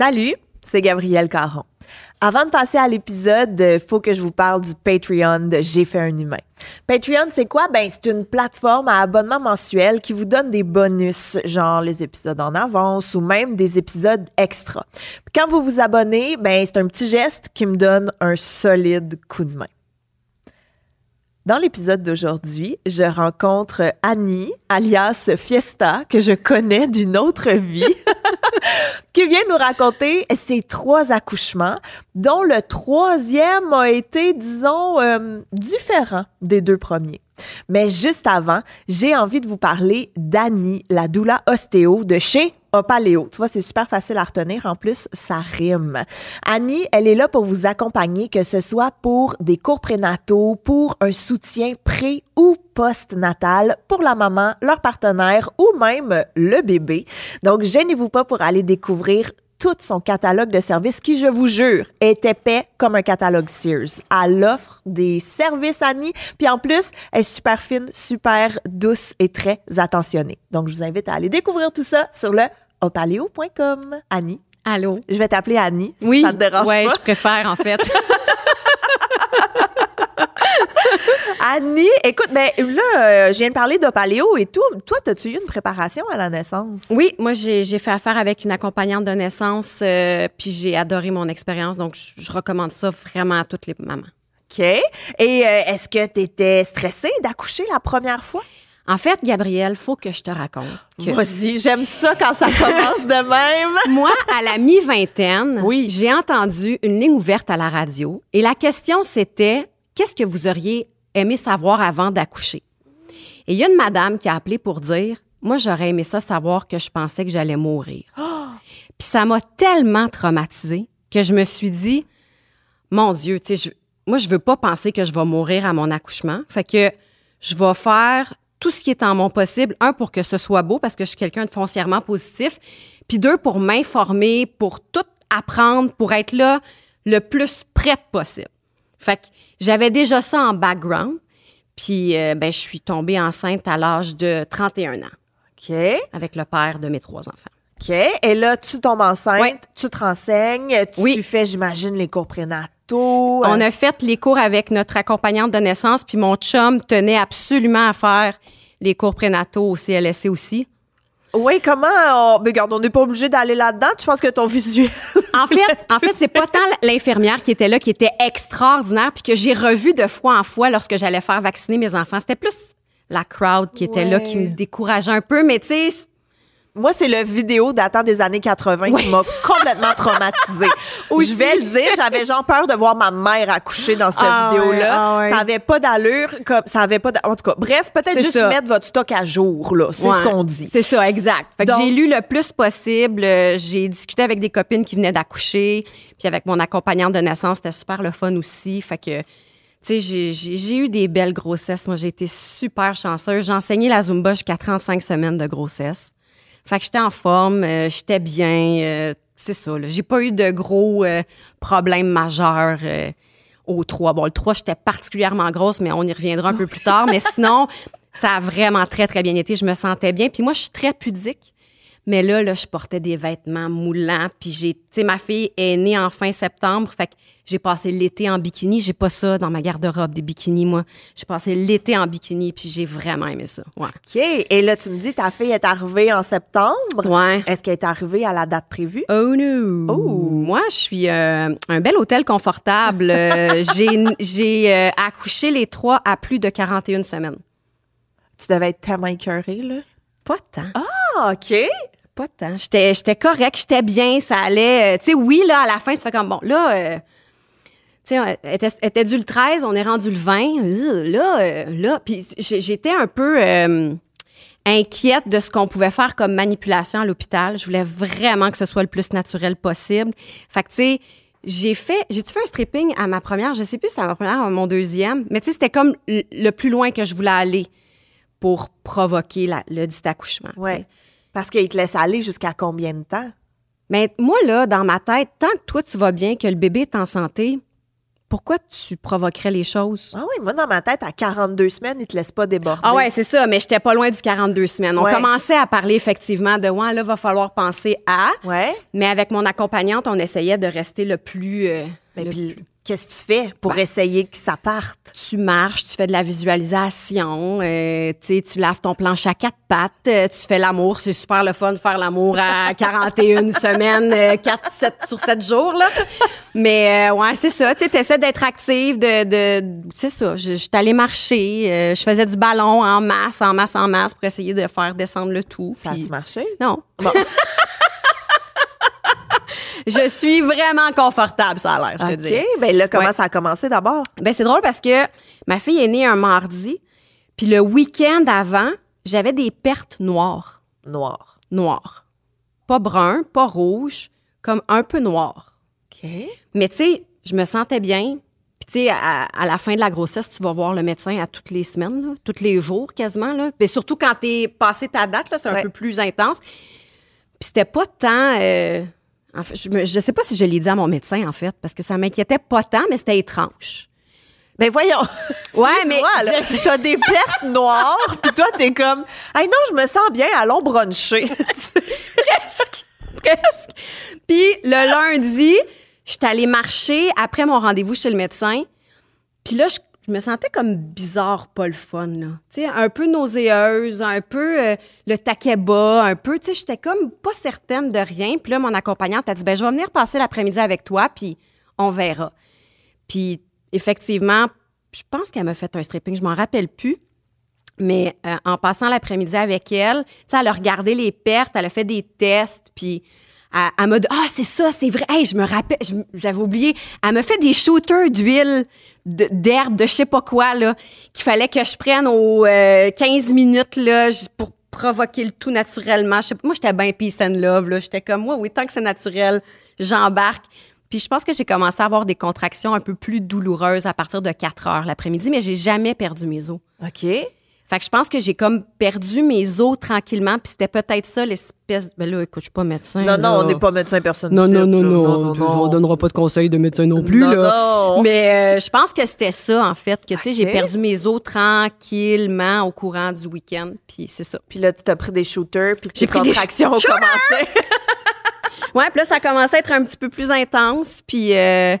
Salut, c'est Gabrielle Caron. Avant de passer à l'épisode, il faut que je vous parle du Patreon de J'ai fait un humain. Patreon, c'est quoi? Ben, c'est une plateforme à abonnement mensuel qui vous donne des bonus, genre les épisodes en avance ou même des épisodes extra. quand vous vous abonnez, ben, c'est un petit geste qui me donne un solide coup de main. Dans l'épisode d'aujourd'hui, je rencontre Annie, alias Fiesta, que je connais d'une autre vie, qui vient nous raconter ses trois accouchements, dont le troisième a été, disons, euh, différent des deux premiers. Mais juste avant, j'ai envie de vous parler d'Annie, la doula ostéo de chez Opaléo. Tu vois, c'est super facile à retenir. En plus, ça rime. Annie, elle est là pour vous accompagner, que ce soit pour des cours prénataux, pour un soutien pré ou post-natal pour la maman, leur partenaire ou même le bébé. Donc, gênez-vous pas pour aller découvrir tout son catalogue de services qui, je vous jure, est épais comme un catalogue Sears. Elle offre des services Annie, puis en plus, elle est super fine, super douce et très attentionnée. Donc, je vous invite à aller découvrir tout ça sur le opaleo.com. Annie. Allô? Je vais t'appeler Annie. Oui. ça te dérange ouais, pas. je préfère, en fait. Annie, écoute, ben là, euh, je viens de parler d'Opaléo et tout. Toi, as-tu eu une préparation à la naissance? oui, moi, j'ai j'ai fait affaire avec une accompagnante de naissance, euh, puis j'ai adoré mon expérience. Donc, je, je recommande ça vraiment à toutes les mamans. OK. Et euh, est-ce que tu étais stressée d'accoucher la première fois? En fait, Gabrielle, faut que je te raconte que Vas-y, j'aime ça quand ça commence de même. moi, à la mi-vingtaine, Oui. j'ai entendu une ligne ouverte à la radio et la question, c'était qu'est-ce que vous auriez aimé savoir avant d'accoucher? Et il y a une madame qui a appelé pour dire moi, j'aurais aimé ça savoir que je pensais que j'allais mourir. Puis ça m'a tellement traumatisée que je me suis dit, mon Dieu, tu sais, je- moi, je veux pas penser que je vais mourir à mon accouchement. Fait que je vais faire tout ce qui est en mon possible. Un, pour que ce soit beau, parce que je suis quelqu'un de foncièrement positif. Puis deux, pour m'informer, pour tout apprendre, pour être là le plus prête possible. Fait que j'avais déjà ça en background. Puis, euh, ben, je suis tombée enceinte à l'âge de 31 ans OK. avec le père de mes trois enfants. OK. Et là, tu tombes enceinte, Ouais. tu te renseignes, tu Oui. fais, j'imagine, les cours prénataux. On euh, a fait les cours avec notre accompagnante de naissance, puis mon chum tenait absolument à faire les cours prénataux au CLSC aussi. Oui, comment? On... Mais regarde, on n'est pas obligé d'aller là-dedans. Je pense que ton visuel. En fait, en fait, c'est pas tant l'infirmière qui était là qui était extraordinaire, puis que j'ai revu de fois en fois lorsque j'allais faire vacciner mes enfants. C'était plus la crowd qui était là qui me décourageait un peu, mais tu sais, Moi, c'est le vidéo datant des années 80 qui m'a complètement traumatisée. Je vais le dire, j'avais genre peur de voir ma mère accoucher dans cette Ah vidéo-là. ah ouais. Ça avait pas d'allure, comme ça avait pas. En tout cas, bref, peut-être juste ça. mettre votre stock à jour là. C'est Ouais, ce qu'on dit. C'est ça, exact. J'ai lu le plus possible. Euh, J'ai discuté avec des copines qui venaient d'accoucher. Puis avec mon accompagnante de naissance, c'était super le fun aussi. Fait que, tu sais, j'ai eu des belles grossesses. Moi, j'ai été super chanceuse. J'ai enseigné la Zumba jusqu'à 35 semaines de grossesse. Fait que j'étais en forme, euh, j'étais bien. euh, c'est ça, là. J'ai pas eu de gros euh, problèmes majeurs. au 3. Bon, le 3, j'étais particulièrement grosse, mais on y reviendra un peu plus tard. Mais sinon, ça a vraiment très, très bien été. Je me sentais bien. Puis moi, je suis très pudique. Mais là, là, je portais des vêtements moulants. Puis j'ai, tu sais, ma fille est née en fin septembre. Fait que j'ai passé l'été en bikini. J'ai pas ça dans ma garde-robe, des bikinis, moi. J'ai passé l'été en bikini. Puis j'ai vraiment aimé ça. Ouais. OK. Et là, tu me dis, ta fille est arrivée en septembre. Ouais. Est-ce qu'elle est arrivée à la date prévue? Oh no! Oh. Moi, je suis euh, un bel hôtel confortable. Euh, j'ai euh, accouché les trois à plus de 41 semaines. Tu devais être tellement écœurée, là. Pas tant. Ah, OK. Pas tant. J'étais, j'étais correct, j'étais bien, ça allait. tu sais, oui, là, à la fin, tu fais comme, bon, là, tu sais, était, était dû le 13, on est rendu le 20. euh, Là, euh, là, puis j'ai- j'étais un peu euh, inquiète de ce qu'on pouvait faire comme manipulation à l'hôpital. Je voulais vraiment que ce soit le plus naturel possible. Fait que, tu sais, j'ai fait, j'ai-tu fait un stripping à ma première? Je sais plus si c'était à ma première ou à mon deuxième, mais tu sais, c'était comme le, plus loin que je voulais aller pour provoquer la- le dit accouchement. Ouais. Parce qu'il te laisse aller jusqu'à combien de temps? Mais moi, là, dans ma tête, tant que toi, tu vas bien, que le bébé est en santé, pourquoi tu provoquerais les choses? Ah oui, moi, dans ma tête, à 42 semaines, ils te laissent pas déborder. Ah ouais, c'est ça, mais j'étais pas loin du 42 semaines. On Ouais. commençait à parler effectivement de ouais, là, va falloir penser à. Ouais. Mais avec mon accompagnante, on essayait de rester le plus. euh, Mais le puis, plus- qu'est-ce que tu fais pour essayer que ça parte? Tu marches, tu fais de la visualisation, euh, tu laves ton planche à quatre pattes, euh, tu fais l'amour. C'est super le fun de faire l'amour à 41 semaines, euh, 4, 7 sur 7 jours, là. Mais euh, ouais, c'est ça. Tu essaies d'être active, de, de c'est ça. Je, suis allée marcher, je faisais du ballon en masse, en masse, en masse pour essayer de faire descendre le tout. Ça a-tu marché? Non. Bon. Je suis vraiment confortable, ça a l'air, je te dis. OK. Ben là, comment Ouais. ça a commencé d'abord? Ben, c'est drôle parce que ma fille est née un mardi, puis le week-end avant, j'avais des pertes noires. Noir. Noires. Pas brun, pas rouge, comme un peu noir. OK. Mais tu sais, je me sentais bien. Puis tu sais, à, à la fin de la grossesse, tu vas voir le médecin à toutes les semaines, là, tous les jours quasiment. Là. Puis surtout quand t'es passé ta date, c'est un Ouais. peu plus intense. Puis c'était pas tant... euh, en fait, je, je sais pas si je l'ai dit à mon médecin, en fait, parce que ça m'inquiétait pas tant, mais c'était étrange. Ben voyons. Ouais, mais je- t'as des pertes noires, puis toi, t'es comme, hey non, je me sens bien, allons bruncher. presque. Presque. Puis le lundi, je suis allée marcher après mon rendez-vous chez le médecin. Puis là, je, je me sentais comme bizarre, pas le fun, là. Un peu nauséeuse, un peu euh, le taquet bas, un peu, j'étais comme pas certaine de rien. Puis là, mon accompagnante a dit, ben je vais venir passer l'après-midi avec toi, puis on verra. Puis effectivement, je pense qu'elle m'a fait un stripping, je m'en rappelle plus. Mais euh, en passant l'après-midi avec elle, elle a regardé les pertes, elle a fait des tests, puis elle, m'a dit Ah, c'est ça, c'est vrai. Hey, je me rappelle, j'avais oublié. Elle m'a fait des shooters d'huile, d'herbe, de je sais pas quoi, là, qu'il fallait que je prenne aux euh, 15 minutes, là, pour provoquer le tout naturellement. Je sais moi, j'étais bien peace and love, là. J'étais comme, moi, oui, tant que c'est naturel, j'embarque. Puis je pense que j'ai commencé à avoir des contractions un peu plus douloureuses à partir de 4 heures l'après-midi, mais j'ai jamais perdu mes os. OK. Fait que je pense que j'ai comme perdu mes os tranquillement, puis c'était peut-être ça l'espèce. Ben là, écoute, je suis pas médecin. Non, non, on n'est pas médecin personne. Non, non, non, là. non, puis On donnera pas de conseils de médecin non plus, Non, là. non. Mais euh, je pense que c'était ça, en fait, que, tu sais, j'ai perdu mes os tranquillement au courant du week-end, puis c'est ça. Puis là, tu t'as pris des shooters, puis tes contractions ont commencé. Ouais, puis là, ça a commencé à être un petit peu plus intense, puis euh,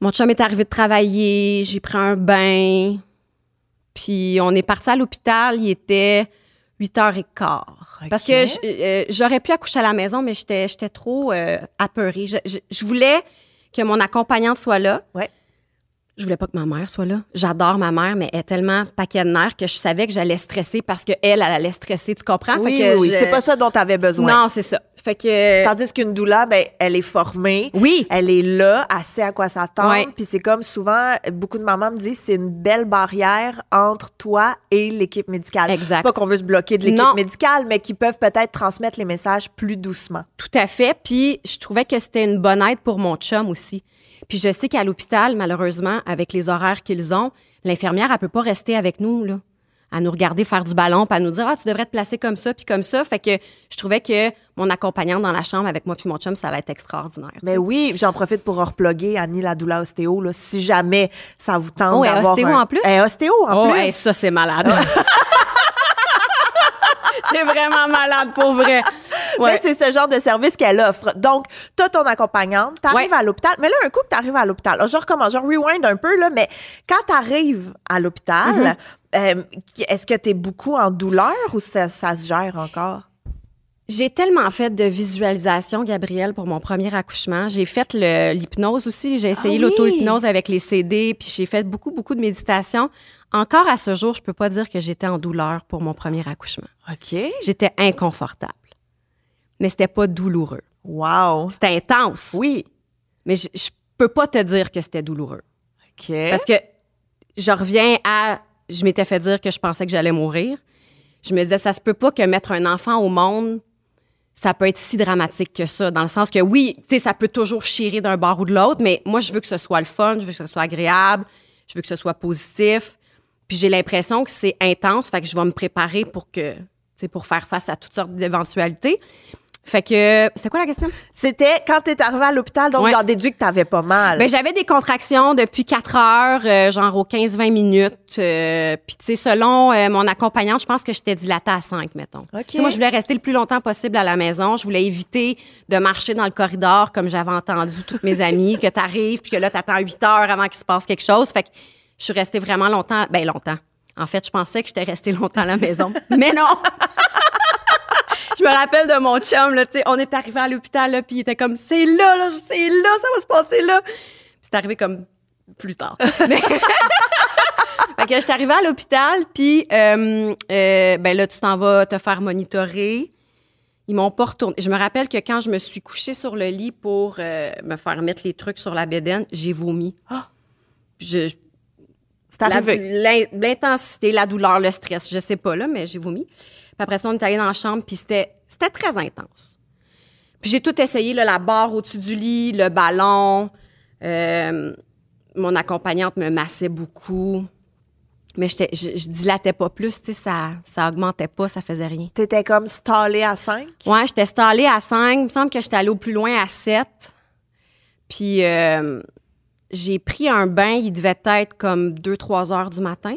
mon chum est arrivé de travailler, j'ai pris un bain, puis on est parti à l'hôpital, il était 8h15. Parce que euh, j'aurais pu accoucher à la maison, mais j'étais j'étais trop euh, apeurée. Je, je- je voulais que mon accompagnante soit là. Ouais. Je voulais pas que ma mère soit là. J'adore ma mère, mais elle est tellement paquet de nerfs que je savais que j'allais stresser parce qu'elle, elle allait stresser, tu comprends? Fait Oui, que oui, oui. je- C'est pas ça dont tu avais besoin. Non, c'est ça. Fait que... Tandis qu'une doula, ben, elle est formée. Oui. Elle est là, elle sait à quoi s'attendre. Ouais. Puis c'est comme souvent, beaucoup de mamans me disent, c'est une belle barrière entre toi et l'équipe médicale. Exact. Pas qu'on veut se bloquer de l'équipe médicale, mais qui peuvent peut-être transmettre les messages plus doucement. Tout à fait. Puis je trouvais que c'était une bonne aide pour mon chum aussi. Puis je sais qu'à l'hôpital, malheureusement, avec les horaires qu'ils ont, l'infirmière, elle peut pas rester avec nous, là, à nous regarder faire du ballon, puis à nous dire, ah, tu devrais te placer comme ça, puis comme ça. Fait que je trouvais que mon accompagnante dans la chambre avec moi puis mon chum, ça allait être extraordinaire. Mais sais. oui, j'en profite pour reploguer Annie la doula ostéo, là, si jamais ça vous tente Oh, d'avoir ostéo un- en plus? Est ostéo en Oh, plus. ça, c'est malade. c'est vraiment malade, pour vrai. Ouais. Mais c'est ce genre de service qu'elle offre. Donc, tu as ton accompagnante, tu arrives Ouais. à l'hôpital. Mais là, un coup que tu arrives à l'hôpital, alors, je recommence, je rewind un peu, là, mais quand tu arrives à l'hôpital, Mm-hmm. euh, est-ce que tu es beaucoup en douleur ou ça, ça se gère encore? J'ai tellement fait de visualisation, Gabrielle, pour mon premier accouchement. J'ai fait l'hypnose aussi. J'ai essayé Ah oui! l'auto-hypnose avec les CD, puis j'ai fait beaucoup, beaucoup de méditation. Encore à ce jour, je peux pas dire que j'étais en douleur pour mon premier accouchement. OK. J'étais inconfortable. Mais c'était pas douloureux. Wow. C'était intense. Oui. Mais je, je peux pas te dire que c'était douloureux. OK. Parce que je reviens à. Je m'étais fait dire que je pensais que j'allais mourir. Je me disais, ça se peut pas que mettre un enfant au monde, ça peut être si dramatique que ça. Dans le sens que oui, tu sais, ça peut toujours chirer d'un bord ou de l'autre, mais moi, je veux que ce soit le fun, je veux que ce soit agréable, je veux que ce soit positif. Puis j'ai l'impression que c'est intense, fait que je vais me préparer pour que, tu sais, pour faire face à toutes sortes d'éventualités. Fait que, c'était quoi la question? C'était quand t'es arrivé à l'hôpital, donc Ouais. j'en déduis que t'avais pas mal. Ben, j'avais des contractions depuis 4 heures, euh, genre aux 15-20 minutes. euh, Puis, tu sais, selon euh, mon accompagnante, je pense que j'étais dilatée à 5, mettons. OK. Tu sais, moi, je voulais rester le plus longtemps possible à la maison. Je voulais éviter de marcher dans le corridor comme j'avais entendu toutes mes amies, que t'arrives, puis que là, t'attends 8 heures avant qu'il se passe quelque chose. Fait que je suis restée vraiment longtemps. Ben, longtemps. En fait, je pensais que j'étais restée longtemps à la maison. Mais non! Je me rappelle de mon chum, là, tu sais, on est arrivé à l'hôpital, là, puis il était comme, c'est là, là, c'est là, ça va se passer là. Puis c'est arrivé comme plus tard. Mais- fait que j'étais arrivée à l'hôpital, puis euh, euh, ben là, tu t'en vas te faire monitorer. Ils m'ont pas retourné. Je me rappelle que quand je me suis couchée sur le lit pour euh, me faire mettre les trucs sur la bédaine, j'ai vomi. Ah! Je, C'est la- arrivé. l'in- L'intensité, la douleur, le stress, je sais pas, là, mais j'ai vomi. Puis après ça, on est allé dans la chambre, puis c'était c'était très intense. Puis j'ai tout essayé, là, la barre au-dessus du lit, le ballon. Euh, mon accompagnante me massait beaucoup. Mais je, je dilatais pas plus, tu sais, ça, ça augmentait pas, ça faisait rien. T'étais comme stallé à 5. Ouais, j'étais stallée à 5. Il me semble que j'étais allée au plus loin à 7. Puis euh, j'ai pris un bain, il devait être comme 2-3 heures du matin.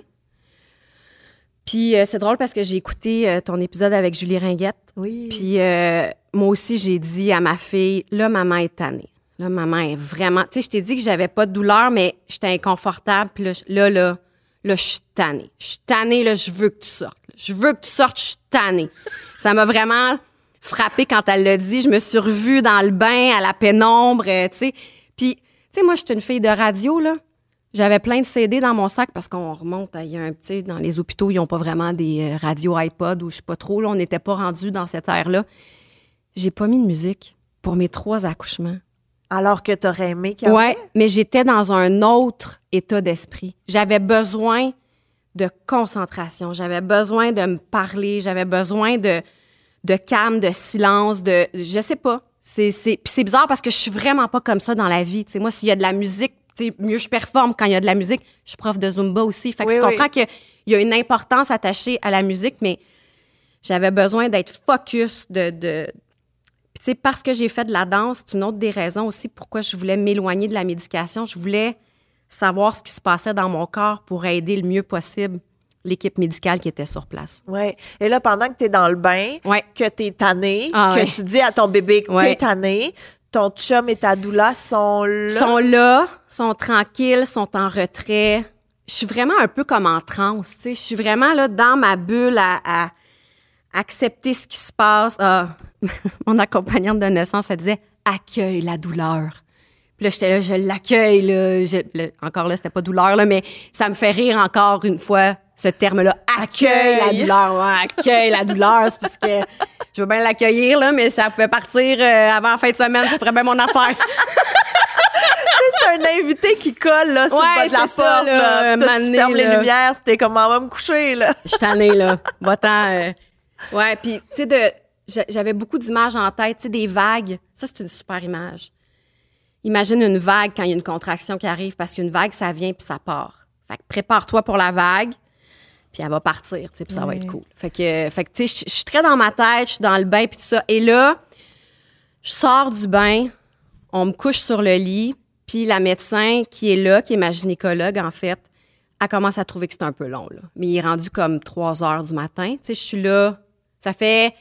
Puis euh, c'est drôle parce que j'ai écouté euh, ton épisode avec Julie Ringuette. Oui. Puis euh, moi aussi, j'ai dit à ma fille, là, maman est tannée. Là, maman est vraiment... Tu sais, je t'ai dit que j'avais pas de douleur, mais j'étais inconfortable. Puis là, là, là, là, je suis tannée. Je suis tannée, là, je veux que tu sortes. Je veux que tu sortes, je suis tannée. Ça m'a vraiment frappée quand elle l'a dit. Je me suis revue dans le bain, à la pénombre, tu sais. Puis, tu sais, moi, je suis une fille de radio, là. J'avais plein de CD dans mon sac parce qu'on remonte, à- il y a un petit, dans les hôpitaux, ils n'ont pas vraiment des euh, radios iPod ou je sais pas trop, là, on n'était pas rendu dans cette ère-là. J'ai pas mis de musique pour mes trois accouchements. Alors que t'aurais aimé qu'il y Ouais, mais j'étais dans un autre état d'esprit. J'avais besoin de concentration, j'avais besoin de me parler, j'avais besoin de, de calme, de silence, de. Je sais pas. C'est, c'est, c'est bizarre parce que je suis vraiment pas comme ça dans la vie. Tu sais, moi, s'il y a de la musique, tu mieux je performe quand il y a de la musique. Je suis prof de Zumba aussi. Fait que Oui, tu oui. comprends qu'il y a une importance attachée à la musique, mais j'avais besoin d'être focus, de. de puis, tu sais, parce que j'ai fait de la danse, c'est une autre des raisons aussi pourquoi je voulais m'éloigner de la médication. Je voulais savoir ce qui se passait dans mon corps pour aider le mieux possible l'équipe médicale qui était sur place. Ouais. Et là, pendant que t'es dans le bain, Ouais. que t'es tanné, Ah que ouais. tu dis à ton bébé que Ouais. t'es tanné, ton chum et ta doula sont là? sont là, sont tranquilles, sont en retrait. Je suis vraiment un peu comme en transe, tu sais. Je suis vraiment là dans ma bulle à, accepter ce qui se passe. Ah, mon accompagnante de naissance, elle disait accueille la douleur. Puis là, j'étais là, je l'accueille, là. Encore là, c'était pas douleur, là, mais ça me fait rire encore une fois, ce terme-là. Accueille la douleur. Ouais, accueille la douleur. C'est parce que je veux bien l'accueillir, là, mais ça pouvait partir euh, avant la fin de semaine. Ça ferait bien mon affaire. c'est un invité qui colle là, sur Ouais, le bas de la c'est ça, porte. là, Là, Toi, tu fermes les lumières, t'es comme, on va me coucher. Là. Je suis tannée, là. Va-t'en. euh. Ouais, puis, tu sais, de... j'a- j'avais beaucoup d'images en tête, tu sais, des vagues. Ça, c'est une super image. Imagine une vague quand il y a une contraction qui arrive, parce qu'une vague, ça vient puis ça part. Fait que prépare-toi pour la vague, puis elle va partir, tu sais, puis ça va être cool. Fait que, fait que tu sais, je- suis très dans ma tête, je suis dans le bain, puis tout ça. Et là, je sors du bain, on me couche sur le lit, puis la médecin qui est là, qui est ma gynécologue, en fait, elle commence à trouver que c'est un peu long, là. Mais il est rendu comme 3 heures du matin. Tu sais, je suis là. Ça fait,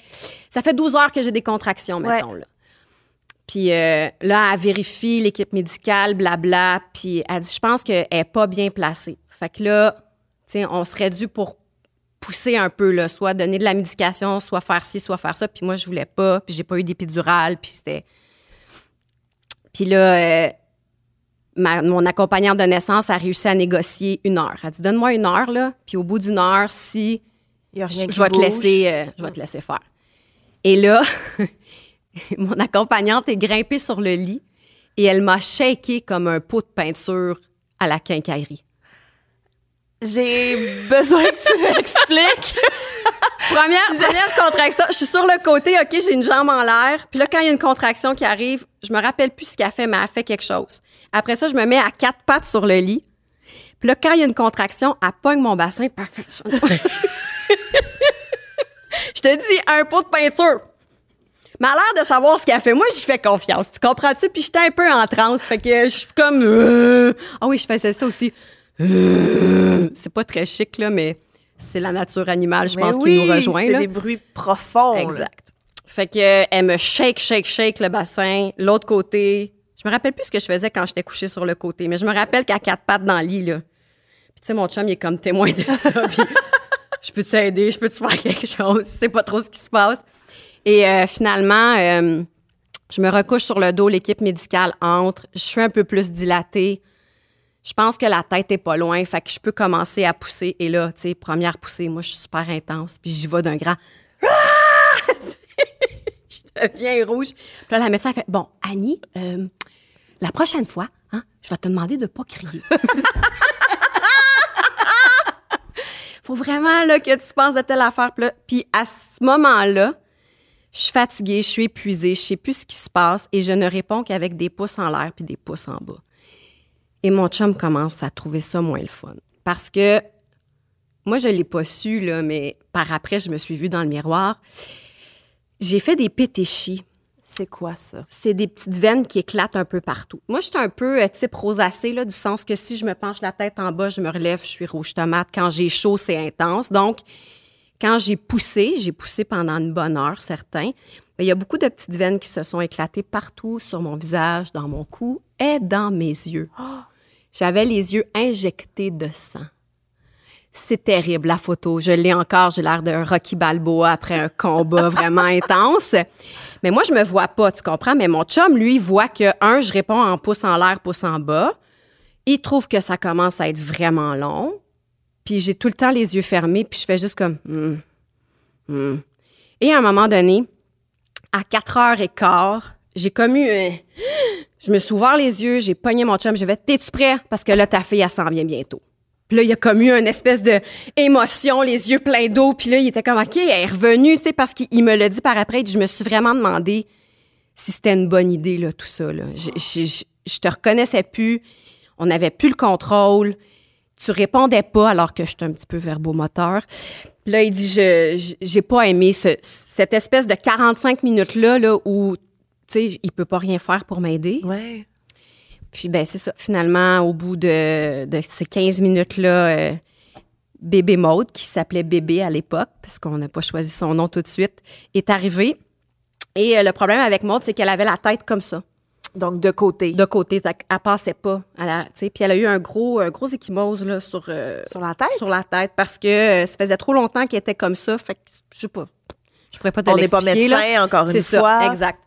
ça fait 12 heures que j'ai des contractions, Ouais. mettons, là. Puis euh, là, elle vérifie l'équipe médicale, blabla. Puis elle dit, je pense qu'elle n'est pas bien placée. Fait que là, sais, on serait dû pour pousser un peu, là, soit donner de la médication, soit faire ci, soit faire ça. Puis moi, je voulais pas. Puis j'ai pas eu d'épidurale. Puis c'était... Puis là, euh, ma- mon accompagnante de naissance a réussi à négocier une heure. Elle dit, donne-moi une heure, là. Puis au bout d'une heure, si Il y a rien je vais te laisser, euh, je vais te laisser faire. Et là, mon accompagnante est grimpée sur le lit et elle m'a shaké comme un pot de peinture à la quincaillerie. J'ai besoin que tu m'expliques. Première, première contraction, je suis sur le côté, OK, j'ai une jambe en l'air. Puis là, quand il y a une contraction qui arrive, je me rappelle plus ce qu'elle fait, mais elle fait quelque chose. Après ça, je me mets à quatre pattes sur le lit. Puis là, quand il y a une contraction, elle pogne mon bassin. je te dis, un pot de peinture. Mais l'air de savoir ce qu'elle fait, moi, j'y fais confiance. Tu comprends-tu? Puis j'étais un peu en transe. Fait que je suis comme. euh, Ah oui, je faisais ça aussi. Euh, C'est pas très chic, là, mais c'est la nature animale, je Mais pense, oui, qui nous rejoint. C'est des bruits profonds. là. Exact. Fait que euh, elle me shake, shake, shake le bassin. L'autre côté. Je me rappelle plus ce que je faisais quand j'étais couchée sur le côté, mais je me rappelle qu'à quatre pattes dans le lit, là. Puis tu sais, mon chum, il est comme témoin de ça. puis je peux-tu aider? Je peux-tu faire quelque chose? Je sais pas trop ce qui se passe. Et euh, finalement, euh, je me recouche sur le dos, l'équipe médicale entre. Je suis un peu plus dilatée. Je pense que la tête est pas loin, fait que je peux commencer à pousser. Et là, tu sais, première poussée, moi, je suis super intense, puis j'y vais d'un grand. Ah! je deviens rouge. Puis là, la médecin fait Bon, Annie, euh, la prochaine fois, hein, je vais te demander de pas crier. Faut vraiment là, que tu penses de telle affaire. Puis là- Puis à ce moment-là, je suis fatiguée, je suis épuisée, je sais plus ce qui se passe et je ne réponds qu'avec des pouces en l'air puis des pouces en bas. Et mon chum commence à trouver ça moins le fun. Parce que moi, je l'ai pas su, là, mais par après, je me suis vue dans le miroir. J'ai fait des pétéchis. C'est quoi ça? C'est des petites veines qui éclatent un peu partout. Moi, je suis un peu euh, type rosacée, là, du sens que si je me penche la tête en bas, je me relève, je suis rouge tomate. Quand j'ai chaud, c'est intense. Donc, quand j'ai poussé, j'ai poussé pendant une bonne heure, certains, mais il y a beaucoup de petites veines qui se sont éclatées partout sur mon visage, dans mon cou et dans mes yeux. J'avais les yeux injectés de sang. C'est terrible, la photo. Je l'ai encore. J'ai l'air d'un Rocky Balboa après un combat vraiment intense. Mais moi, je me vois pas, tu comprends? Mais mon chum, lui, voit que, un, je réponds en pouce en l'air, pouce en bas. Il trouve que ça commence à être vraiment long. Puis j'ai tout le temps les yeux fermés, puis je fais juste comme... Hmm, hmm. Et à un moment donné, à 4 heures et quart, j'ai comme eu un... Je me suis ouvert les yeux, j'ai pogné mon chum, je vais T'es-tu prêt? Parce que là, ta fille, elle s'en vient bientôt. Puis là, il a comme eu une espèce de émotion, les yeux pleins d'eau. Puis là, il était comme, OK, elle est revenue, tu sais, parce qu'il il me l'a dit par après. Je me suis vraiment demandé si c'était une bonne idée, là, tout ça. Là. Je, te reconnaissais plus. On n'avait plus le contrôle. Tu répondais pas alors que j'étais un petit peu verbomoteur. Puis là, il dit, je j'ai pas aimé ce- cette espèce de 45 minutes-là là, où, tu sais, il peut pas rien faire pour m'aider. Ouais. Puis, ben, c'est ça. Finalement, au bout de, de ces 15 minutes-là, euh, bébé Maude, qui s'appelait bébé à l'époque, parce qu'on n'a pas choisi son nom tout de suite, est arrivé. Et euh, le problème avec Maude, c'est qu'elle avait la tête comme ça, Donc, de côté. de côté. Elle, passait pas. Elle puis elle a eu un gros, un gros échymose là, sur, euh, Sur la tête? sur la tête parce que ça faisait trop longtemps qu'elle était comme ça. Fait que, je sais pas. Pourrais pas te On n'est pas l'expliquer, là. médecin, encore une C'est ça, fois. exact.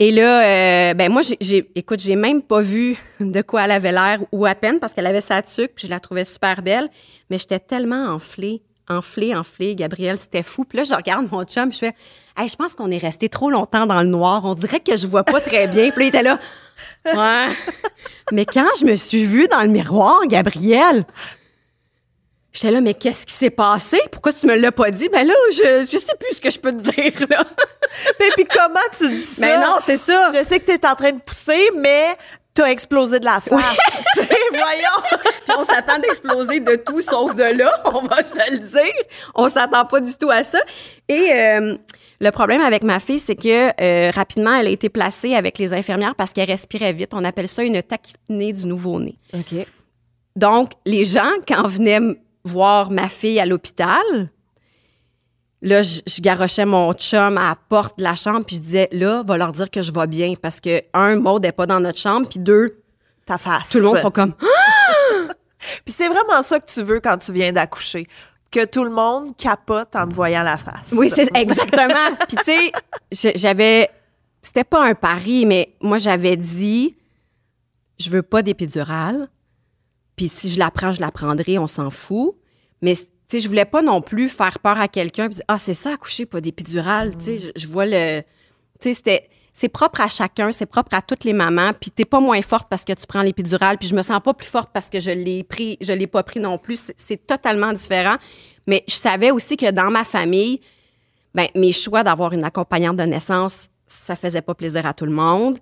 Et là, euh, ben moi, j'ai- j'ai, écoute, j'ai même pas vu de quoi elle avait l'air ou à peine parce qu'elle avait sa tuque, puis je la trouvais super belle, mais j'étais tellement enflée, enflée, enflée, Gabrielle, c'était fou. Puis là, je regarde mon chum, puis je fais, hey, je pense qu'on est resté trop longtemps dans le noir. On dirait que je vois pas très bien. Puis là, il était là, ouais. mais quand je me suis vue dans le miroir, Gabrielle, J'étais là, mais qu'est-ce qui s'est passé? Pourquoi tu me l'as pas dit? Ben là, je, je sais plus ce que je peux te dire, là. Mais puis comment tu dis ça? Mais non, c'est ça. Je sais que t'es en train de pousser, mais t'as explosé de la face. Voyons. On s'attend d'exploser de tout sauf de là, on va se le dire. On s'attend pas du tout à ça. Et euh, le problème avec ma fille, c'est que euh, rapidement, elle a été placée avec les infirmières parce qu'elle respirait vite. On appelle ça une tachypnée du nouveau-né. OK. Donc, les gens, quand venaient voir ma fille à l'hôpital, là, je, je garochais mon chum à la porte de la chambre, puis je disais, là, va leur dire que je vais bien, parce que, un, Maud n'est pas dans notre chambre, puis deux, Ta face. tout le monde font comme, Puis c'est vraiment ça que tu veux quand tu viens d'accoucher. Que tout le monde capote en te voyant la face. Oui, c'est exactement. Puis tu sais, j'avais c'était pas un pari, mais moi j'avais dit je veux pas d'épidurale. Puis si je la prends, je la prendrai, on s'en fout. Mais tu je voulais pas non plus faire peur à quelqu'un puis dire ah, c'est ça accoucher pas d'épidurale, tu sais, je, vois le tu sais c'est propre à chacun, c'est propre à toutes les mamans, puis t'es pas moins forte parce que tu prends l'épidurale, puis je me sens pas plus forte parce que je l'ai pris, je l'ai pas pris non plus, c'est- c'est totalement différent. Mais je savais aussi que dans ma famille, ben, mes choix d'avoir une accompagnante de naissance ça faisait pas plaisir à tout le monde.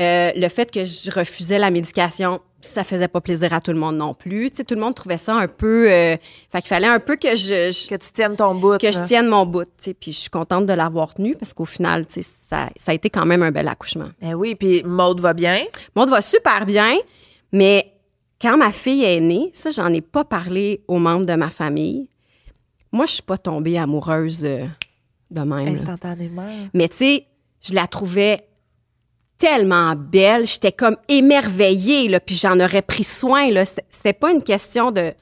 Euh, le fait que je refusais la médication, ça faisait pas plaisir à tout le monde non plus. Tu sais, tout le monde trouvait ça un peu... Euh, fait qu'il fallait un peu que je... je- Que tu tiennes ton bout. que là. je tienne mon bout. tu sais. Puis je suis contente de l'avoir tenu parce qu'au final, tu sais, ça, ça a été quand même un bel accouchement. Ben oui, puis Maude va bien? Monde va super bien, mais quand ma fille est née, ça, j'en ai pas parlé aux membres de ma famille. Moi, je suis pas tombée amoureuse euh, de même. là. Instantanément. Mais tu sais, je la trouvais tellement belle, j'étais comme émerveillée, là, puis j'en aurais pris soin. Là. C'était- pas une question de...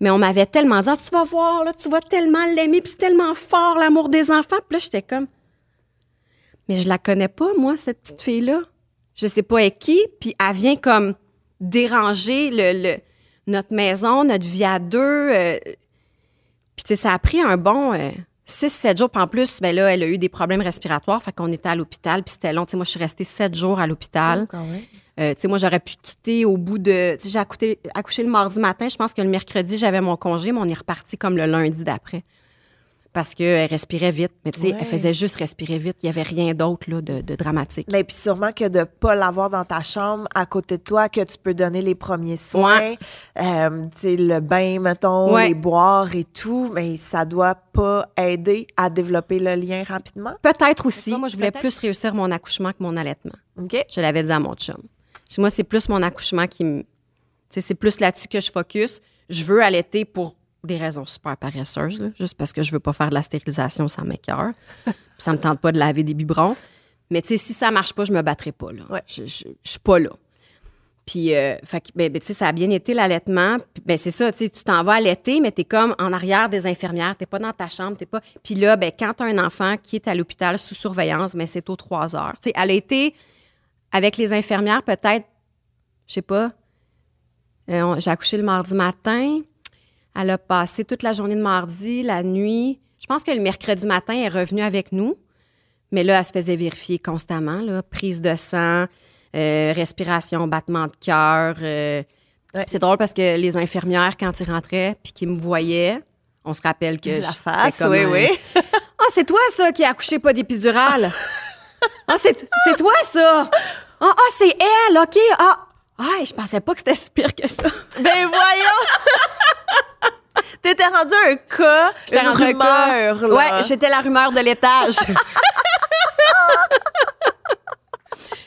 Mais on m'avait tellement dit, Ah, tu vas voir, là, tu vas tellement l'aimer, puis c'est tellement fort, l'amour des enfants. Puis là, j'étais comme... Mais je la connais pas, moi, cette petite fille-là. Je sais pas avec qui, puis elle vient comme déranger le, notre maison, notre vie à deux. euh, puis, tu sais, ça a pris un bon 6-7 jours. Puis en plus, ben là, elle a eu des problèmes respiratoires. Fait qu'on était à l'hôpital. Puis c'était long. Tu sais, moi, je suis restée 7 jours à l'hôpital. Oh. Euh, tu sais, moi, j'aurais pu quitter au bout de. Tu sais, j'ai accouché, accouché le mardi matin. Je pense que le mercredi, j'avais mon congé, mais on est reparti comme le lundi d'après. Parce qu'elle respirait vite. Mais tu sais, Ouais. elle faisait juste respirer vite. Il n'y avait rien d'autre là, de, de dramatique. Mais puis sûrement que de pas l'avoir dans ta chambre à côté de toi, que tu peux donner les premiers soins, euh, tu sais, le bain, mettons, Ouais. les boire et tout, mais ça doit pas aider à développer le lien rapidement. Peut-être aussi. Moi, je voulais plus réussir mon accouchement que mon allaitement. OK? Je l'avais dit à mon chum. Chez moi, c'est plus mon accouchement qui me. Tu sais, c'est plus là-dessus que je focus. Je veux allaiter pour des raisons super paresseuses, là, juste parce que je veux pas faire de la stérilisation, ça m'écœure. Ça me tente pas de laver des biberons. Mais tu sais, si ça marche pas, je me battrai pas, là. Ouais. Je, je, je suis pas là. Puis, euh, fait que, ben, ben, tu sais, ça a bien été l'allaitement. Ben, c'est ça, tu sais, tu t'en vas allaiter, mais t'es comme en arrière des infirmières, t'es pas dans ta chambre, t'es pas. Puis là, ben, quand t'as un enfant qui est à l'hôpital sous surveillance, mais c'est aux trois heures. Tu sais, elle a été avec les infirmières, peut-être, je sais pas, euh, j'ai accouché le mardi matin. Elle a passé toute la journée de mardi, la nuit. Je pense que le mercredi matin, elle est revenue avec nous. Mais là, elle se faisait vérifier constamment, là, prise de sang, euh, respiration, battement de cœur. euh. Ouais. C'est drôle parce que les infirmières, quand ils rentraient puis qu'ils me voyaient, on se rappelle que La face, comme oui, un- oui. ah, c'est toi, ça, qui a accouché pas d'épidurale? ah, c'est c'est toi, ça. Ah, ah, c'est elle, OK. Ah, ah, je pensais pas que c'était si pire que ça. Ben voyons! T'étais rendu un cas, J'étais une cas. rumeur, là. Ouais, j'étais la rumeur de l'étage.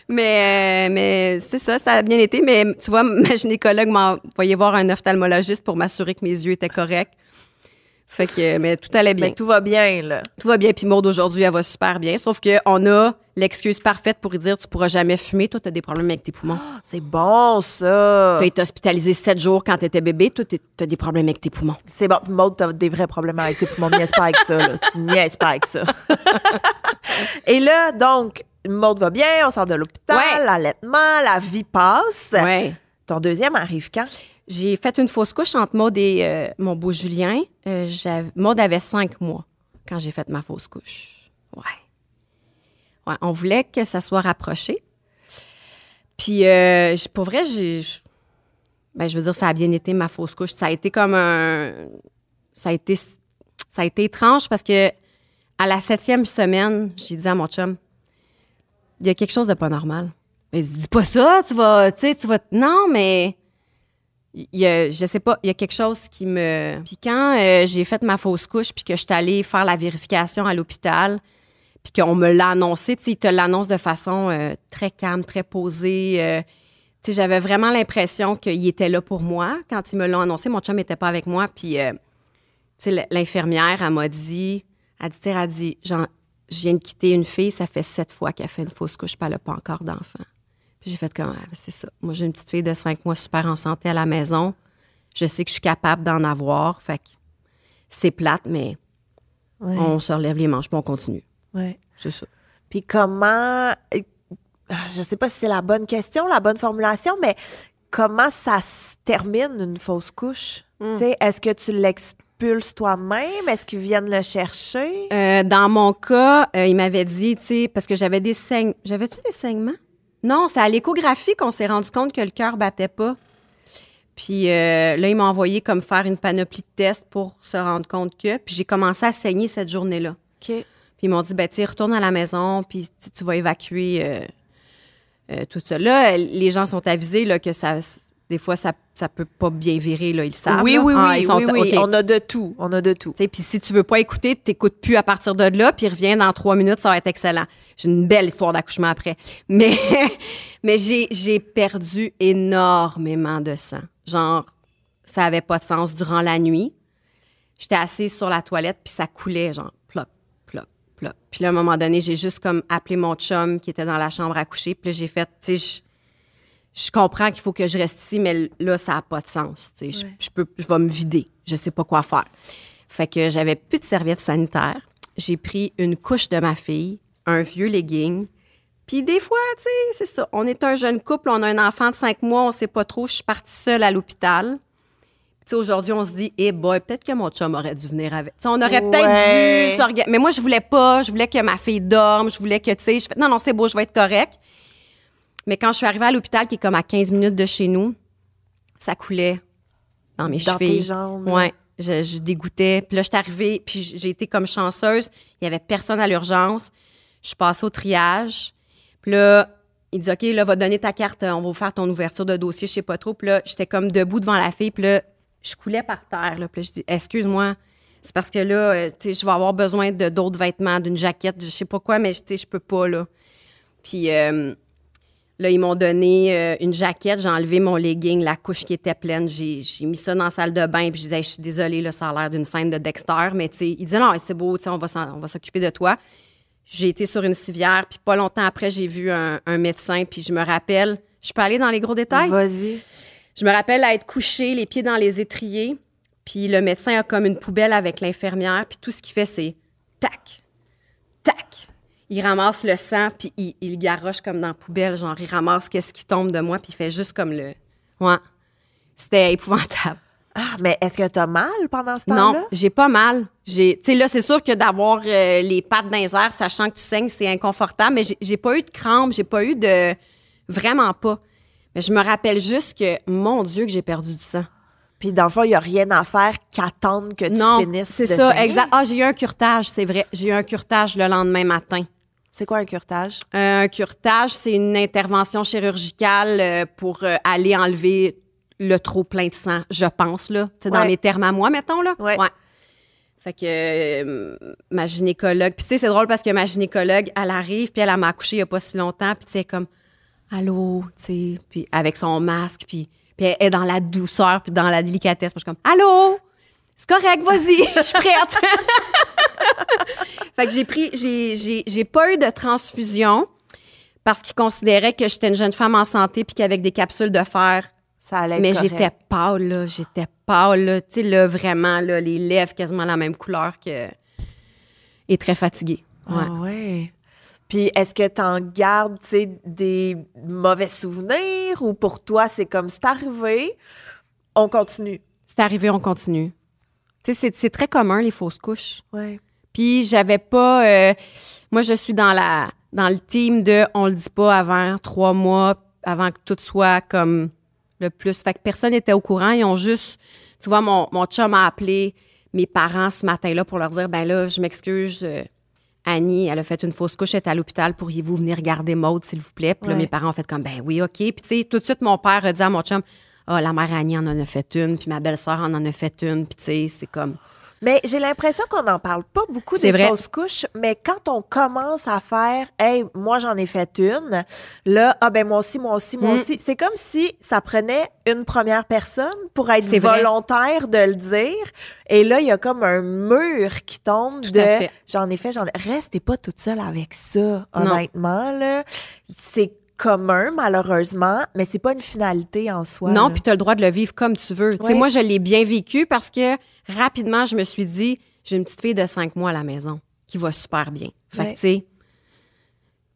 mais euh, mais c'est ça, ça a bien été. Mais tu vois, ma gynécologue m'a envoyé voir un ophtalmologiste pour m'assurer que mes yeux étaient corrects. Fait que, mais tout allait bien. Tout va bien, là. Tout va bien. Puis Maud, aujourd'hui, elle va super bien. Sauf qu'on a l'excuse parfaite pour lui dire tu pourras jamais fumer. Toi, tu as des problèmes avec tes poumons. C'est bon, ça. Tu as été hospitalisé sept jours quand tu étais bébé. Toi, tu as des problèmes avec tes poumons. C'est bon. Puis Maud, t'as des vrais problèmes avec tes poumons. Niaise pas avec ça, là. Tu niaises pas avec ça. Et là, donc, Maud va bien, on sort de l'hôpital, Ouais. l'allaitement, la vie passe. Ouais. Ton deuxième arrive quand? J'ai fait une fausse couche entre Maud et euh, mon beau Julien. Euh, Maud avait cinq mois quand j'ai fait ma fausse couche. Ouais. On voulait que ça soit rapproché. Puis, euh, pour vrai. Ben, je veux dire, ça a bien été ma fausse couche. Ça a été comme un. Ça a été, ça a été étrange parce que à la septième semaine, j'ai dit à mon chum, il y a quelque chose de pas normal. Mais dis pas ça, tu vas, tu sais, tu. Non, mais y je sais pas, il y a quelque chose qui me. Puis quand euh, j'ai fait ma fausse couche, puis que je suis allée faire la vérification à l'hôpital, puis qu'on me l'a annoncé, tu sais, ils te l'annoncent de façon euh, très calme, très posée. euh, tu sais, j'avais vraiment l'impression qu'il était là pour moi quand ils me l'ont annoncé. Mon chum n'était pas avec moi, puis euh, tu sais, l'infirmière, elle m'a dit, elle dit, elle a dit, Genre, je viens de quitter une fille, ça fait sept fois qu'elle fait une fausse couche, puis elle n'a pas encore d'enfant. Puis j'ai fait comme, ah, c'est ça. Moi, j'ai une petite fille de cinq mois super en santé à la maison. Je sais que je suis capable d'en avoir. Fait que c'est plate, mais Ouais. on se relève les manches puis on continue. Ouais. C'est ça. Puis comment. ah, Je sais pas si c'est la bonne question, la bonne formulation, mais comment ça se termine une fausse couche? Tu sais, Est-ce que tu l'expulses toi-même? Est-ce qu'ils viennent le chercher? Euh, dans mon cas, euh, il m'avait dit, tu sais, parce que j'avais des saignements. J'avais-tu des saignements? Non, c'est à l'échographie qu'on s'est rendu compte que le cœur battait pas. Puis euh, là, il m'a envoyé comme faire une panoplie de tests pour se rendre compte que. Puis j'ai commencé à saigner cette journée-là. OK. Puis ils m'ont dit, ben, tu retourne à la maison, puis tu- vas évacuer euh, euh, tout ça. Là, les gens sont avisés là, que ça, des fois, ça, ça peut pas bien virer, là, ils le savent. oui, là. oui, Ah, oui, ils sont- oui. On a de tout. On a de tout. Puis si tu veux pas écouter, t'écoutes plus à partir de là, puis reviens dans trois minutes, ça va être excellent. J'ai une belle histoire d'accouchement après. Mais, mais j'ai, j'ai perdu énormément de sang. Genre, ça avait pas de sens durant la nuit. J'étais assise sur la toilette, puis ça coulait, genre, ploc. Puis là, à un moment donné, j'ai juste comme appelé mon chum qui était dans la chambre à coucher, puis là, j'ai fait, tu sais, je, je comprends qu'il faut que je reste ici, mais là, ça n'a pas de sens. tu sais. Je- Ouais. Je, peux, je vais me vider. Je sais pas quoi faire. Fait que j'avais plus de serviettes sanitaires. J'ai pris une couche de ma fille, un vieux legging. Puis des fois, tu sais, c'est ça. On est un jeune couple, on a un enfant de cinq mois, on sait pas trop. Je suis partie seule à l'hôpital. Aujourd'hui, on se dit, eh boy, peut-être que mon chum aurait dû venir avec. Tu sais, on aurait Ouais. peut-être dû s'organiser. Mais moi, je voulais pas. Je voulais que ma fille dorme. Je voulais que, tu sais, je fais, non, non, c'est beau, je vais être correct. Mais quand je suis arrivée à l'hôpital, qui est comme à 15 minutes de chez nous, ça coulait dans mes Dans chevilles. tes jambes. Ouais, je, je dégoûtais. Puis là, je suis arrivée, puis j'ai été comme chanceuse. Il y avait personne à l'urgence. Je suis passée au triage. Puis là, il dit OK, là, va donner ta carte, on va vous faire ton ouverture de dossier, je sais pas trop. Puis là, j'étais comme debout devant la fille, puis là, je coulais par terre. Là. Puis je dis Excuse-moi, c'est parce que là, euh, tu sais, je vais avoir besoin de d'autres vêtements, d'une jaquette, je sais pas quoi, mais je peux pas, là. Puis euh, là, ils m'ont donné euh, une jaquette, j'ai enlevé mon legging, la couche qui était pleine, j'ai mis ça dans la salle de bain, puis je disais, je suis désolée, là, ça a l'air d'une scène de Dexter, mais tu sais, il disait, non, c'est beau, tu sais, on va on va s'occuper de toi. J'ai été sur une civière, puis pas longtemps après, j'ai vu un médecin, puis je me rappelle, je peux aller dans les gros détails? Vas-y. Je me rappelle être couchée, les pieds dans les étriers, puis le médecin a comme une poubelle avec l'infirmière, puis tout ce qu'il fait, c'est tac, tac. Il ramasse le sang, puis il, il le garoche comme dans la poubelle, genre il ramasse qu'est-ce qui tombe de moi, puis il fait juste comme le... Ouais. C'était épouvantable. Ah, mais est-ce que t'as mal pendant ce Non, temps-là? j'ai pas mal. J'ai, tu sais, là, c'est sûr que d'avoir euh, les pattes dans les airs, sachant que tu saignes, c'est inconfortable, mais j'ai, j'ai pas eu de crampes, j'ai pas eu de. Vraiment pas. Mais je me rappelle juste que, mon Dieu, que j'ai perdu du sang. Puis dans le fond, il n'y a rien à faire qu'attendre que tu non, finisses c'est ça, saigner. exact. Ah, j'ai eu un curtage, c'est vrai. J'ai eu un curtage le lendemain matin. C'est quoi un curtage? Euh, un curtage, c'est une intervention chirurgicale euh, pour euh, aller enlever le trop plein de sang, je pense, là. Tu sais, dans mes termes à moi, mettons, là. Ouais. Fait que ma gynécologue, puis tu sais, c'est drôle parce que ma gynécologue, elle arrive, puis elle, elle m'a accouché il n'y a pas si longtemps, puis tu sais, comme, allô, tu sais, puis avec son masque, puis, puis elle est dans la douceur, puis dans la délicatesse. Puis je suis comme, allô, c'est correct, vas-y, je suis prête. fait que j'ai pris, j'ai, pas eu de transfusion parce qu'ils considéraient que j'étais une jeune femme en santé, puis qu'avec des capsules de fer, Ça allait être mais j'étais pâle, là. J'étais pâle, là. Tu sais, là, vraiment, là, les lèvres quasiment la même couleur que. Et très fatiguée. Ouais. Ah ouais. Puis est-ce que tu en gardes, des mauvais souvenirs ou pour toi, c'est comme c'est arrivé, on continue? C'est arrivé, on continue. C'est très commun, les fausses couches. Ouais. Puis j'avais pas. euh, moi, je suis dans la dans le team de on le dit pas avant trois mois, avant que tout soit comme le plus. Fait que personne n'était au courant. Ils ont juste. Tu vois, mon, mon chum a appelé mes parents ce matin-là pour leur dire ben là, je m'excuse. euh, Annie, elle a fait une fausse couche, elle est à l'hôpital. Pourriez-vous venir garder Maude, s'il vous plaît? Puis là, Ouais. mes parents ont fait comme, ben oui, OK. Puis, tu sais, tout de suite, mon père a dit à mon chum, ah, la mère Annie en en a fait une, puis ma belle-sœur en en a fait une. Puis, tu sais, c'est comme, Mais j'ai l'impression qu'on n'en parle pas beaucoup des vrai. fausses couches, mais quand on commence à faire Hey, moi j'en ai fait une, là, ah ben moi aussi, moi aussi, moi Mm. aussi, c'est comme si ça prenait une première personne pour être vrai. volontaire de le dire. Et là, il y a comme un mur qui tombe Tout de j'en ai fait, j'en ai. Restez pas toute seule avec ça, honnêtement, là. C'est commun, malheureusement, mais c'est pas une finalité en soi. Non, puis tu as le droit de le vivre comme tu veux. Ouais. moi, je l'ai bien vécu parce que rapidement, je me suis dit, j'ai une petite fille de cinq mois à la maison qui va super bien. Fait Ouais. tu sais,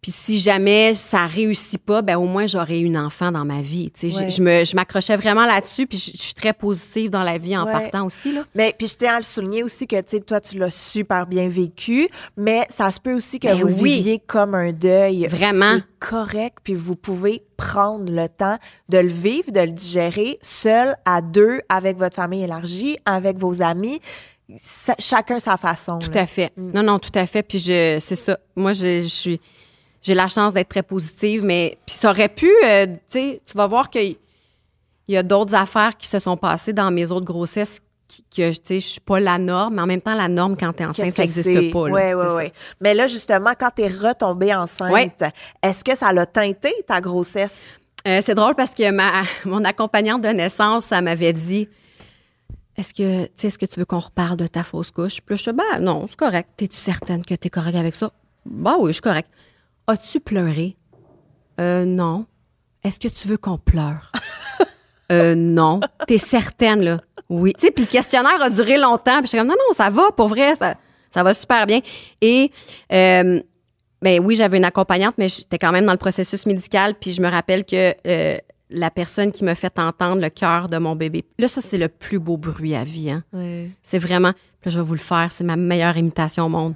puis si jamais ça réussit pas, ben au moins j'aurai une enfant dans ma vie. Tu sais, Ouais. je, je me, je m'accrochais vraiment là-dessus, puis je, je suis très positive dans la vie en Ouais. partant aussi là. Mais puis je tiens à le souligner aussi que tu sais toi tu l'as super bien vécu, mais ça se peut aussi que Ben vous oui. viviez comme un deuil. Vraiment. C'est correct puis vous pouvez prendre le temps de le vivre, de le digérer seul à deux avec votre famille élargie, avec vos amis. ça- chacun sa façon. Tout là. à fait. Non, non, tout à fait. Puis je, c'est ça. Moi, je, je suis, j'ai la chance d'être très positive, mais puis ça aurait pu, euh, tu sais, tu vas voir qu'il il y a d'autres affaires qui se sont passées dans mes autres grossesses qui- que, tu sais, je suis pas la norme, mais en même temps, la norme quand t'es enceinte, Qu'est-ce ça n'existe pas. Oui, oui, oui. Mais là, justement, quand tu es retombée enceinte, Ouais. est-ce que ça l'a teinté ta grossesse? Euh, c'est drôle parce que ma, mon accompagnante de naissance, ça m'avait dit Est-ce que, tu est-ce que tu veux qu'on reparle de ta fausse couche? Puis là, je fais Ben non, c'est correct. Es-tu certaine que tu es correct avec ça? Ben oui, je suis correct. As-tu pleuré? Euh, non. Est-ce que tu veux qu'on pleure? euh, non. T'es certaine, là? Oui. Tu sais, puis le questionnaire a duré longtemps. Puis j'étais comme Non, non, ça va, pour vrai, ça, ça va super bien. Et, euh, ben oui, j'avais une accompagnante, mais j'étais quand même dans le processus médical. Puis je me rappelle que euh, la personne qui m'a fait entendre le cœur de mon bébé. Là, ça, c'est le plus beau bruit à vie. Hein? Oui. C'est vraiment. Là, je vais vous le faire. C'est ma meilleure imitation au monde.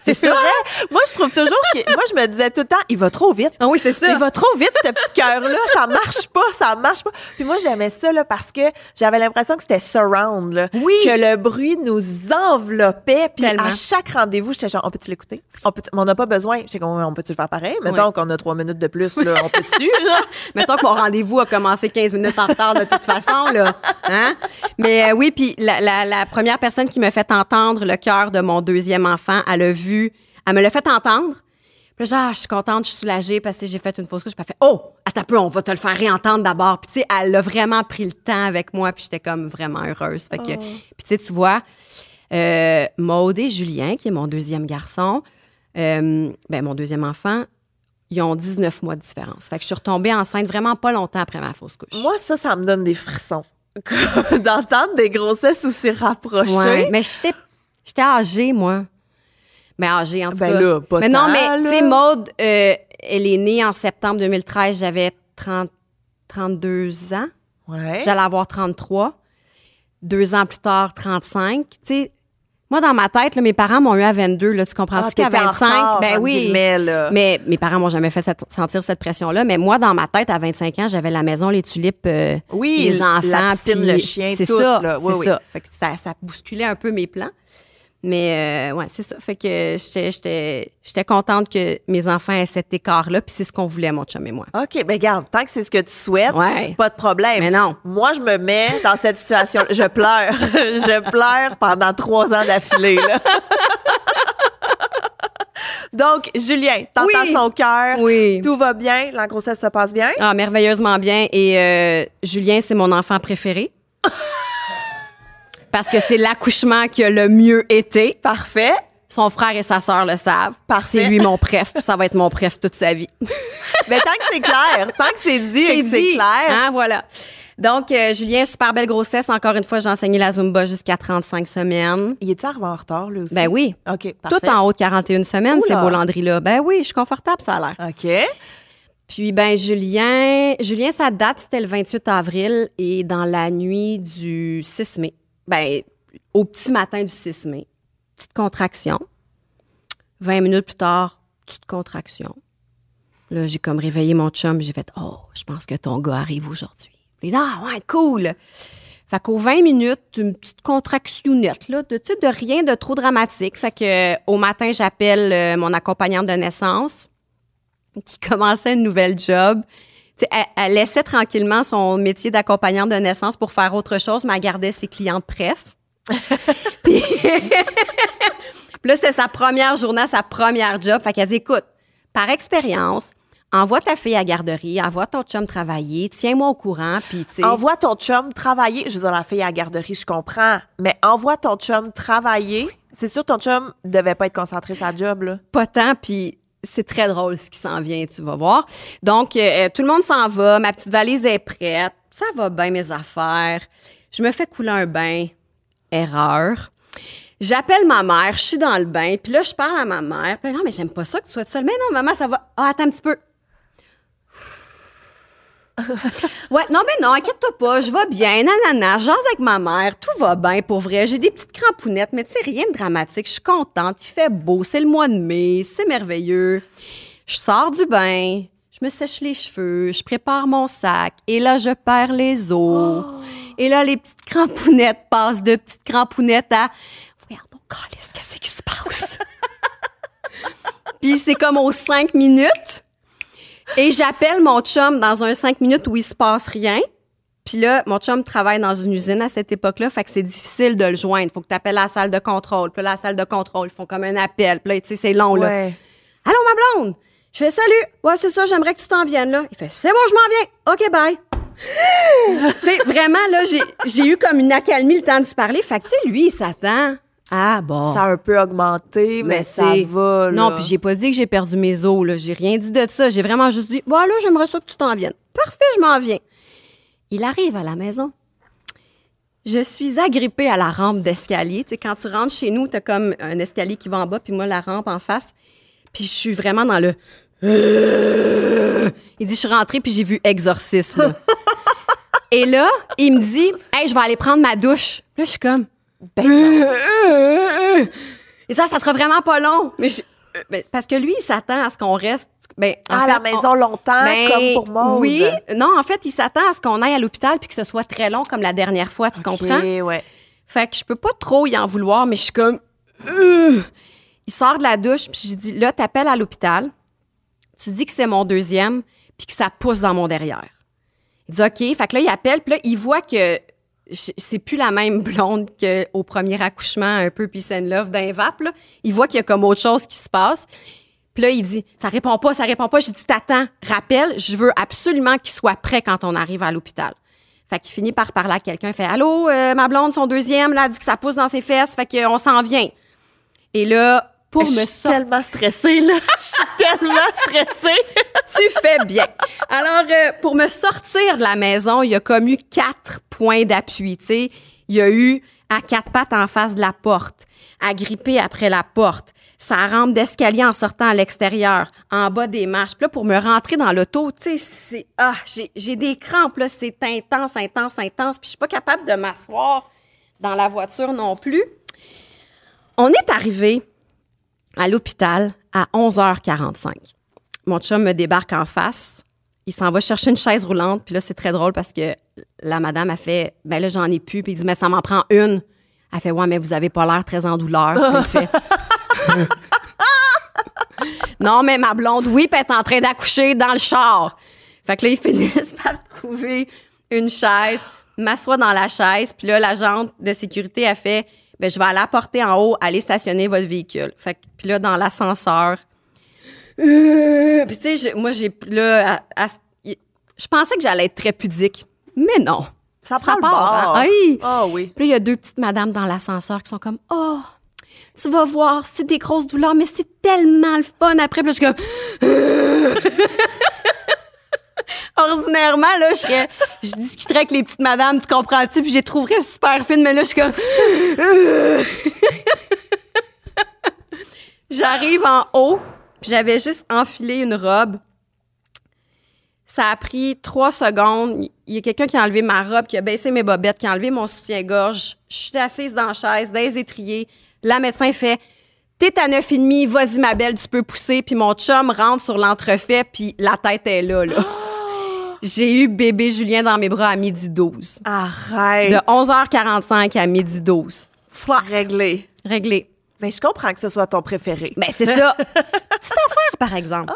C'est vrai? Moi, je trouve toujours que. Moi, je me disais tout le temps, il va trop vite. Ah oui, c'est ça. Il va trop vite, ce petit cœur-là. Ça marche pas, ça marche pas. Puis moi, j'aimais ça, là, parce que j'avais l'impression que c'était surround, là. Oui. Que le bruit nous enveloppait. Puis Tellement. à chaque rendez-vous, j'étais genre, on peut-tu l'écouter? On peut on n'a pas besoin. J'étais comme, on peut-tu le faire pareil? Mettons Oui. qu'on a trois minutes de plus, là. On peut-tu? Mettons que mon rendez-vous a commencé 15 minutes en retard de toute façon, là. Hein? Mais euh, oui, puis la, la- la première personne qui m'a fait entendre le cœur de mon deuxième enfant, elle a vu, elle me l'a fait entendre. Puis là, genre, je suis contente, je suis soulagée parce que j'ai fait une fausse couche. Puis elle fait, oh, attends un peu, on va te le faire réentendre d'abord. Puis tu sais, elle a vraiment pris le temps avec moi, puis j'étais comme vraiment heureuse. Fait que, puis tu sais, tu vois, euh, Maude et Julien, qui est mon deuxième garçon, euh, ben, mon deuxième enfant, ils ont 19 mois de différence. Fait que je suis retombée enceinte vraiment pas longtemps après ma fausse couche. Moi, ça, ça me donne des frissons. D'entendre des grossesses aussi rapprochées. Ouais, mais j'étais j'étais âgée, moi. Mais âgée, en tout Ben cas. là, pas mais non, mais tu sais, Maude, euh, elle est née en septembre 2013. J'avais 30, 32 ans. Ouais. J'allais avoir 33. Deux ans plus tard, 35. Tu sais, moi, dans ma tête, là, mes parents m'ont eu à 22. Là, tu comprends-tu Ah, qu'à t'étais en 25? retard, ben oui. là. Mais mes parents m'ont jamais fait cette- sentir cette pression-là. Mais moi, dans ma tête, à 25 ans, j'avais la maison, les tulipes, euh, Oui, les enfants. puis le chien, C'est tout, ça. Oui, c'est oui. ça. Fait que ça, ça bousculait un peu mes plans. Mais euh, ouais, c'est ça. Fait que j'étais- j'étais j'étais contente que mes enfants aient cet écart-là. Puis c'est ce qu'on voulait, mon chum et moi. OK, ben garde, tant que c'est ce que tu souhaites, Ouais. pas de problème. Mais non. Moi, je me mets dans cette situation. je pleure. je pleure pendant trois ans d'affilée. Donc, Julien, t'entends Oui. son cœur. Oui. Tout va bien. La grossesse se passe bien. Ah, merveilleusement bien. Et euh, Julien, c'est mon enfant préféré. Parce que c'est l'accouchement qui a le mieux été. Parfait. Son frère et sa sœur le savent. Parfait. C'est lui mon préf. Ça va être mon préf toute sa vie. Mais tant que c'est clair, tant que c'est dit et que c'est clair. Hein, voilà. Donc, euh, Julien, super belle grossesse. Encore une fois, j'ai enseigné la Zumba jusqu'à 35 semaines. Il est-tu arrivé en retard, lui aussi? Ben oui. OK, parfait. Tout en haut de 41 semaines, ces beaux landries-là. Ben oui, je suis confortable, ça a l'air. OK. Puis, ben, Julien, Julien, sa date, c'était le 28 avril et dans la nuit du 6 mai, ben, au petit matin du 6 mai, petite contraction. 20 minutes plus tard, petite contraction. Là, j'ai comme réveillé mon chum, j'ai fait Oh, je pense que ton gars arrive aujourd'hui. Il dit Ah, ouais, cool. Fait qu'aux 20 minutes, une petite contractionnette, là, de, de rien de trop dramatique. Fait que, au matin, j'appelle euh, mon accompagnante de naissance qui commençait une nouvelle job. Elle, elle laissait tranquillement son métier d'accompagnante de naissance pour faire autre chose, mais elle gardait ses clientes préf. Puis puis là, c'était sa première journée, sa première job. Fait qu'elle dit, écoute, par expérience, envoie ta fille à la garderie, envoie ton chum travailler, tiens-moi au courant, puis tu. Envoie ton chum travailler. Je veux dire, la fille à la garderie, je comprends. Mais envoie ton chum travailler. C'est sûr, ton chum devait pas être concentré sur sa job, là. pas tant, puis c'est très drôle ce qui s'en vient, tu vas voir. Donc, euh, tout le monde s'en va, ma petite valise est prête, ça va bien mes affaires. Je me fais couler un bain, erreur. J'appelle ma mère, je suis dans le bain, puis là, je parle à ma mère. Puis non, mais j'aime pas ça que tu sois seule. Mais non, maman, ça va. Ah, attends un petit peu. Ouais, non, mais non, inquiète-toi pas, je vais bien, nanana, j'ose avec ma mère, tout va bien, pour vrai. J'ai des petites crampounettes, mais tu sais, rien de dramatique. Je suis contente, il fait beau, c'est le mois de mai, c'est merveilleux. Je sors du bain, je me sèche les cheveux, je prépare mon sac, et là, je perds les os. Et là, les petites crampounettes passent de petites crampounettes à Voyons donc, qu'est-ce qui se passe? Puis c'est comme aux cinq minutes. Et j'appelle mon chum dans un cinq minutes où il se passe rien. Puis là, mon chum travaille dans une usine à cette époque-là, fait que c'est difficile de le joindre. Faut que tu appelles la salle de contrôle. Puis là, la salle de contrôle, ils font comme un appel. Puis là, tu sais, c'est long, là. Ouais. Allô, ma blonde? Je fais salut. Ouais, c'est ça, j'aimerais que tu t'en viennes, là. Il fait c'est bon, je m'en viens. OK, bye. tu sais, vraiment, là, j'ai, j'ai eu comme une accalmie le temps de se parler. Fait que, tu sais, lui, il s'attend. Ah, bon. Ça a un peu augmenté, mais, Mais ça va. Là. Non, puis j'ai pas dit que j'ai perdu mes os, là. J'ai rien dit de ça. J'ai vraiment juste dit, voilà, j'aimerais ça que tu t'en viennes. Parfait, je m'en viens. Il arrive à la maison. Je suis agrippée à la rampe d'escalier. Tu sais, quand tu rentres chez nous, t'as comme un escalier qui va en bas, puis moi, la rampe en face. Puis je suis vraiment dans le... Il dit, je suis rentrée, puis j'ai vu Exorciste, là. Et là, il me dit, hey, je vais aller prendre ma douche. Là, je suis comme, Ben, et ça, ça sera vraiment pas long. Mais je- euh, ben, parce que lui, il s'attend à ce qu'on reste. Ben, en à fait, la on- maison longtemps, ben, comme pour moi. Oui, non, en fait, il s'attend à ce qu'on aille à l'hôpital puis que ce soit très long comme la dernière fois, tu comprends? ouais. Fait que je peux pas trop y en vouloir, mais je suis comme. Euh. Il sort de la douche, puis je dis là, t'appelles à l'hôpital, tu dis que c'est mon deuxième, puis que ça pousse dans mon derrière. Il dit OK. Fait que là, il appelle, puis là, il voit que c'est plus la même blonde qu'au premier accouchement, un peu peace and love d'un vape. Là. Il voit qu'il y a comme autre chose qui se passe. Puis là, il dit Ça répond pas, ça répond pas. J'ai dit T'attends, rappelle, je veux absolument qu'il soit prêt quand on arrive à l'hôpital. Fait qu'il finit par parler à quelqu'un. Fait Allô, euh, ma blonde, son deuxième, là, dit que ça pousse dans ses fesses. Fait qu'on s'en vient. Et là, pour je me suis sortir. tellement stressée, là. Je suis tellement stressée. tu fais bien. Alors, euh, pour me sortir de la maison, il y a comme eu quatre points d'appui. Tu sais, il y a eu à quatre pattes en face de la porte, à gripper après la porte, sa rampe d'escalier en sortant à l'extérieur, en bas des marches. Puis là, pour me rentrer dans l'auto, tu sais, c'est ah, j'ai j'ai des crampes là, c'est intense, intense, intense. Puis je suis pas capable de m'asseoir dans la voiture non plus. On est arrivé à l'hôpital à 11h45 mon chum me débarque en face. Il s'en va chercher une chaise roulante. Puis là, c'est très drôle parce que la madame a fait Ben là, j'en ai plus. Puis il dit Mais ça m'en prend une. Elle fait Ouais, mais vous avez pas l'air très en douleur. Fait Non, mais ma blonde, oui, puis est en train d'accoucher dans le char. Fait que là, ils finissent par trouver une chaise, m'assoit dans la chaise. Puis là, l'agente de sécurité a fait ben, je vais aller apporter en haut, aller stationner votre véhicule. Fait que, puis là, dans l'ascenseur, euh, puis tu sais, je- moi, j'ai là, à- à- je pensais que j'allais être très pudique, mais non. Ça prend le part, bord. hein? Hey! Ah oui. Puis là, il y a deux petites madames dans l'ascenseur qui sont comme Oh, tu vas voir, c'est des grosses douleurs, mais c'est tellement le fun après. Puis là, je suis comme Ordinairement, là, je, serais- je discuterais avec les petites madames, tu comprends-tu? Puis je les trouverais super fines, mais là, je suis comme J'arrive en haut, puis j'avais juste enfilé une robe. Ça a pris trois secondes. Il y a quelqu'un qui a enlevé ma robe, qui a baissé mes bobettes, qui a enlevé mon soutien-gorge. Je suis assise dans la chaise, dans les étriers. La médecin fait T'es à 9,5, vas-y, ma belle, tu peux pousser. Puis mon chum rentre sur l'entrefait, puis la tête est là, là. J'ai eu bébé Julien dans mes bras à midi 12. Arrête. De 11h45 à midi 12. Fouah, Réglé. réglé. Mais je comprends que ce soit ton préféré. Ben, c'est ça. Petite affaire, par exemple.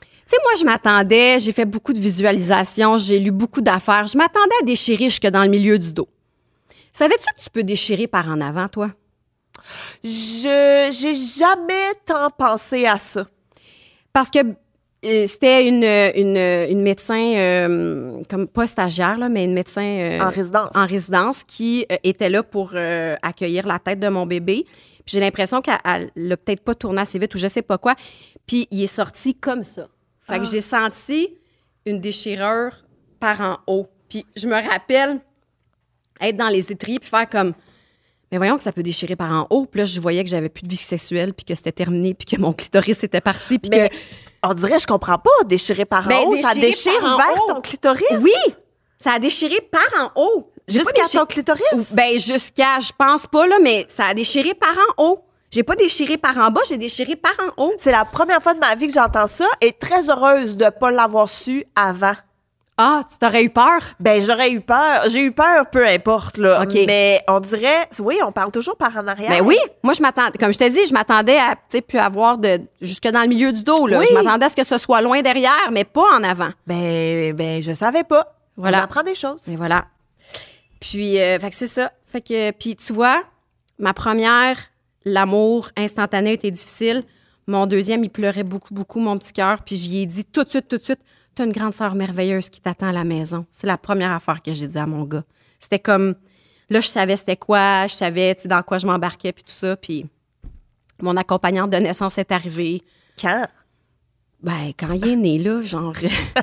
Tu sais, moi, je m'attendais, j'ai fait beaucoup de visualisations, j'ai lu beaucoup d'affaires. Je m'attendais à déchirer jusque dans le milieu du dos. Savais-tu que tu peux déchirer par en avant, toi? Je j'ai jamais tant pensé à ça. Parce que c'était une, une, une médecin, euh, comme pas stagiaire, là, mais une médecin euh, En résidence. en résidence qui euh, était là pour accueillir la tête de mon bébé. Puis j'ai l'impression qu'elle elle l'a peut-être pas tourné assez vite ou je sais pas quoi. Puis il est sorti comme ça. Fait Ah. que j'ai senti une déchirure par en haut. Puis je me rappelle être dans les étriers puis faire comme mais voyons que ça peut déchirer par en haut. Puis là, je voyais que j'avais plus de vie sexuelle, puis que c'était terminé, puis que mon clitoris était parti, puis Mais que on dirait, je comprends pas, déchirer par en Ben, haut, ça déchire vers haut. ton clitoris? oui, ça a déchiré par en haut. Jusqu'à déchiré- ton clitoris? Ben jusqu'à, je pense pas là, mais ça a déchiré par en haut. J'ai pas déchiré par en bas, j'ai déchiré par en haut. C'est la première fois de ma vie que j'entends ça et très heureuse de pas l'avoir su avant. Ah, tu t'aurais eu peur? Ben, j'aurais eu peur. J'ai eu peur, peu importe, là. Mais on dirait, oui, on parle toujours par en arrière. Ben oui, moi je m'attendais, comme je t'ai dit, je m'attendais à, tu sais, avoir de jusque dans le milieu du dos là. Oui. Je m'attendais à ce que ce soit loin derrière, mais pas en avant. Ben, ben, je savais pas. Voilà. On apprend des choses. Et voilà. Puis, euh, fait que c'est ça. Fait que, puis tu vois, ma première, l'amour instantané était difficile. Mon deuxième, il pleurait beaucoup, beaucoup, mon petit cœur. Puis j'y ai dit tout de suite, tout de suite, t'as une grande sœur merveilleuse qui t'attend à la maison. C'est la première affaire que j'ai dit à mon gars. C'était comme, là, je savais c'était quoi, je savais, dans quoi je m'embarquais, puis tout ça. Puis mon accompagnante de naissance est arrivée. Quand? Ben, quand il est né, là, genre,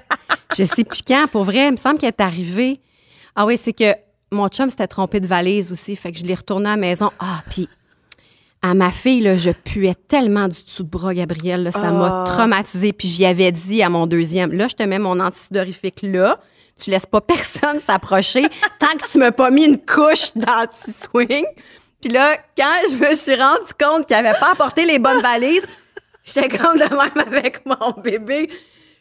je sais plus quand, pour vrai, il me semble qu'il est arrivé. Ah oui, c'est que mon chum s'était trompé de valise aussi, fait que je l'ai retourné à la maison. Ah, puis à ma fille, là, je puais tellement du dessous de bras, Gabriel, là, ça m'a Ah. traumatisée, puis j'y avais dit à mon deuxième, là, je te mets mon antisudorifique là, tu laisses pas personne s'approcher tant que tu m'as pas mis une couche d'anti-swing. Puis là, quand je me suis rendu compte qu'il avait pas apporté les bonnes valises, J'étais comme de même avec mon bébé.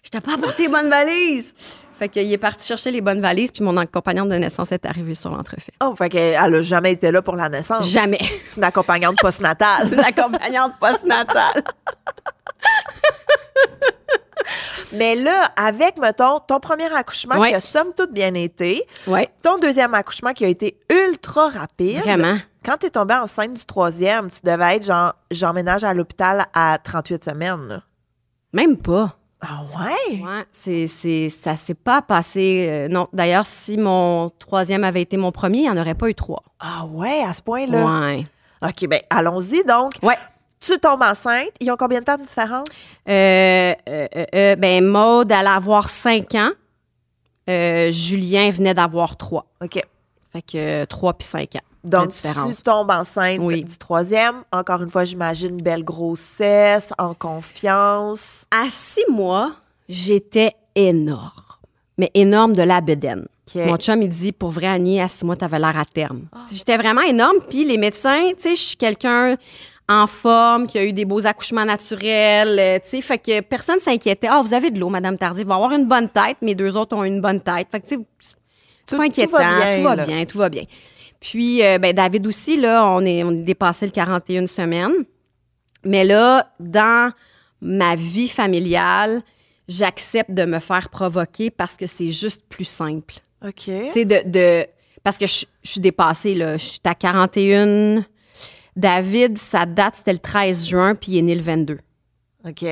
Je t'ai pas apporté les bonnes valises. Fait qu'il est parti chercher les bonnes valises, puis mon accompagnante de naissance est arrivée sur l'entrefait. Oh, fait qu'elle a jamais été là pour la naissance. Jamais. C'est une accompagnante postnatale. C'est une accompagnante postnatale. Mais là, avec, mettons, ton premier accouchement Ouais. qui a somme toute bien été, ton deuxième accouchement qui a été ultra rapide. vraiment. Quand t'es tombée enceinte du troisième, tu devais être genre, j'emménage à l'hôpital à 38 semaines. là. Même pas. Ah ouais? Ouais, c'est, c'est, ça s'est pas passé. euh, non, d'ailleurs, si mon troisième avait été mon premier, il n'y en aurait pas eu trois. Ah ouais, à ce point-là? Ouais. OK, ben allons-y donc. Ouais. Tu tombes enceinte. Ils ont combien de temps de différence? Euh, euh, euh, euh, ben, Maude allait avoir cinq ans. Julien venait d'avoir trois. OK. Fait que trois puis cinq ans. Donc, tu tombes enceinte Oui. du troisième. Encore une fois, j'imagine une belle grossesse, en confiance. À six mois, j'étais énorme. Mais énorme de la bedaine. Mon chum, il dit, pour vrai, Annie, à six mois, t'avais l'air à terme. J'étais vraiment énorme. Puis les médecins, tu sais, je suis quelqu'un en forme, qui a eu des beaux accouchements naturels, euh, tu sais, fait que personne s'inquiétait. Ah, vous avez de l'eau, Madame Tardy, va avoir une bonne tête. Mes deux autres ont une bonne tête. Fait que, tu sais, c'est pas inquiétant. tout va bien, Tout va bien, tout va bien. Puis, euh, ben, David aussi, là, on est, on est dépassé le 41 semaines. Mais là, dans ma vie familiale, j'accepte de me faire provoquer parce que c'est juste plus simple. OK. Tu sais, de, de- Parce que je, je suis dépassée, là. Je suis à 41. David, sa date, c'était le 13 juin, puis il est né le 22. OK.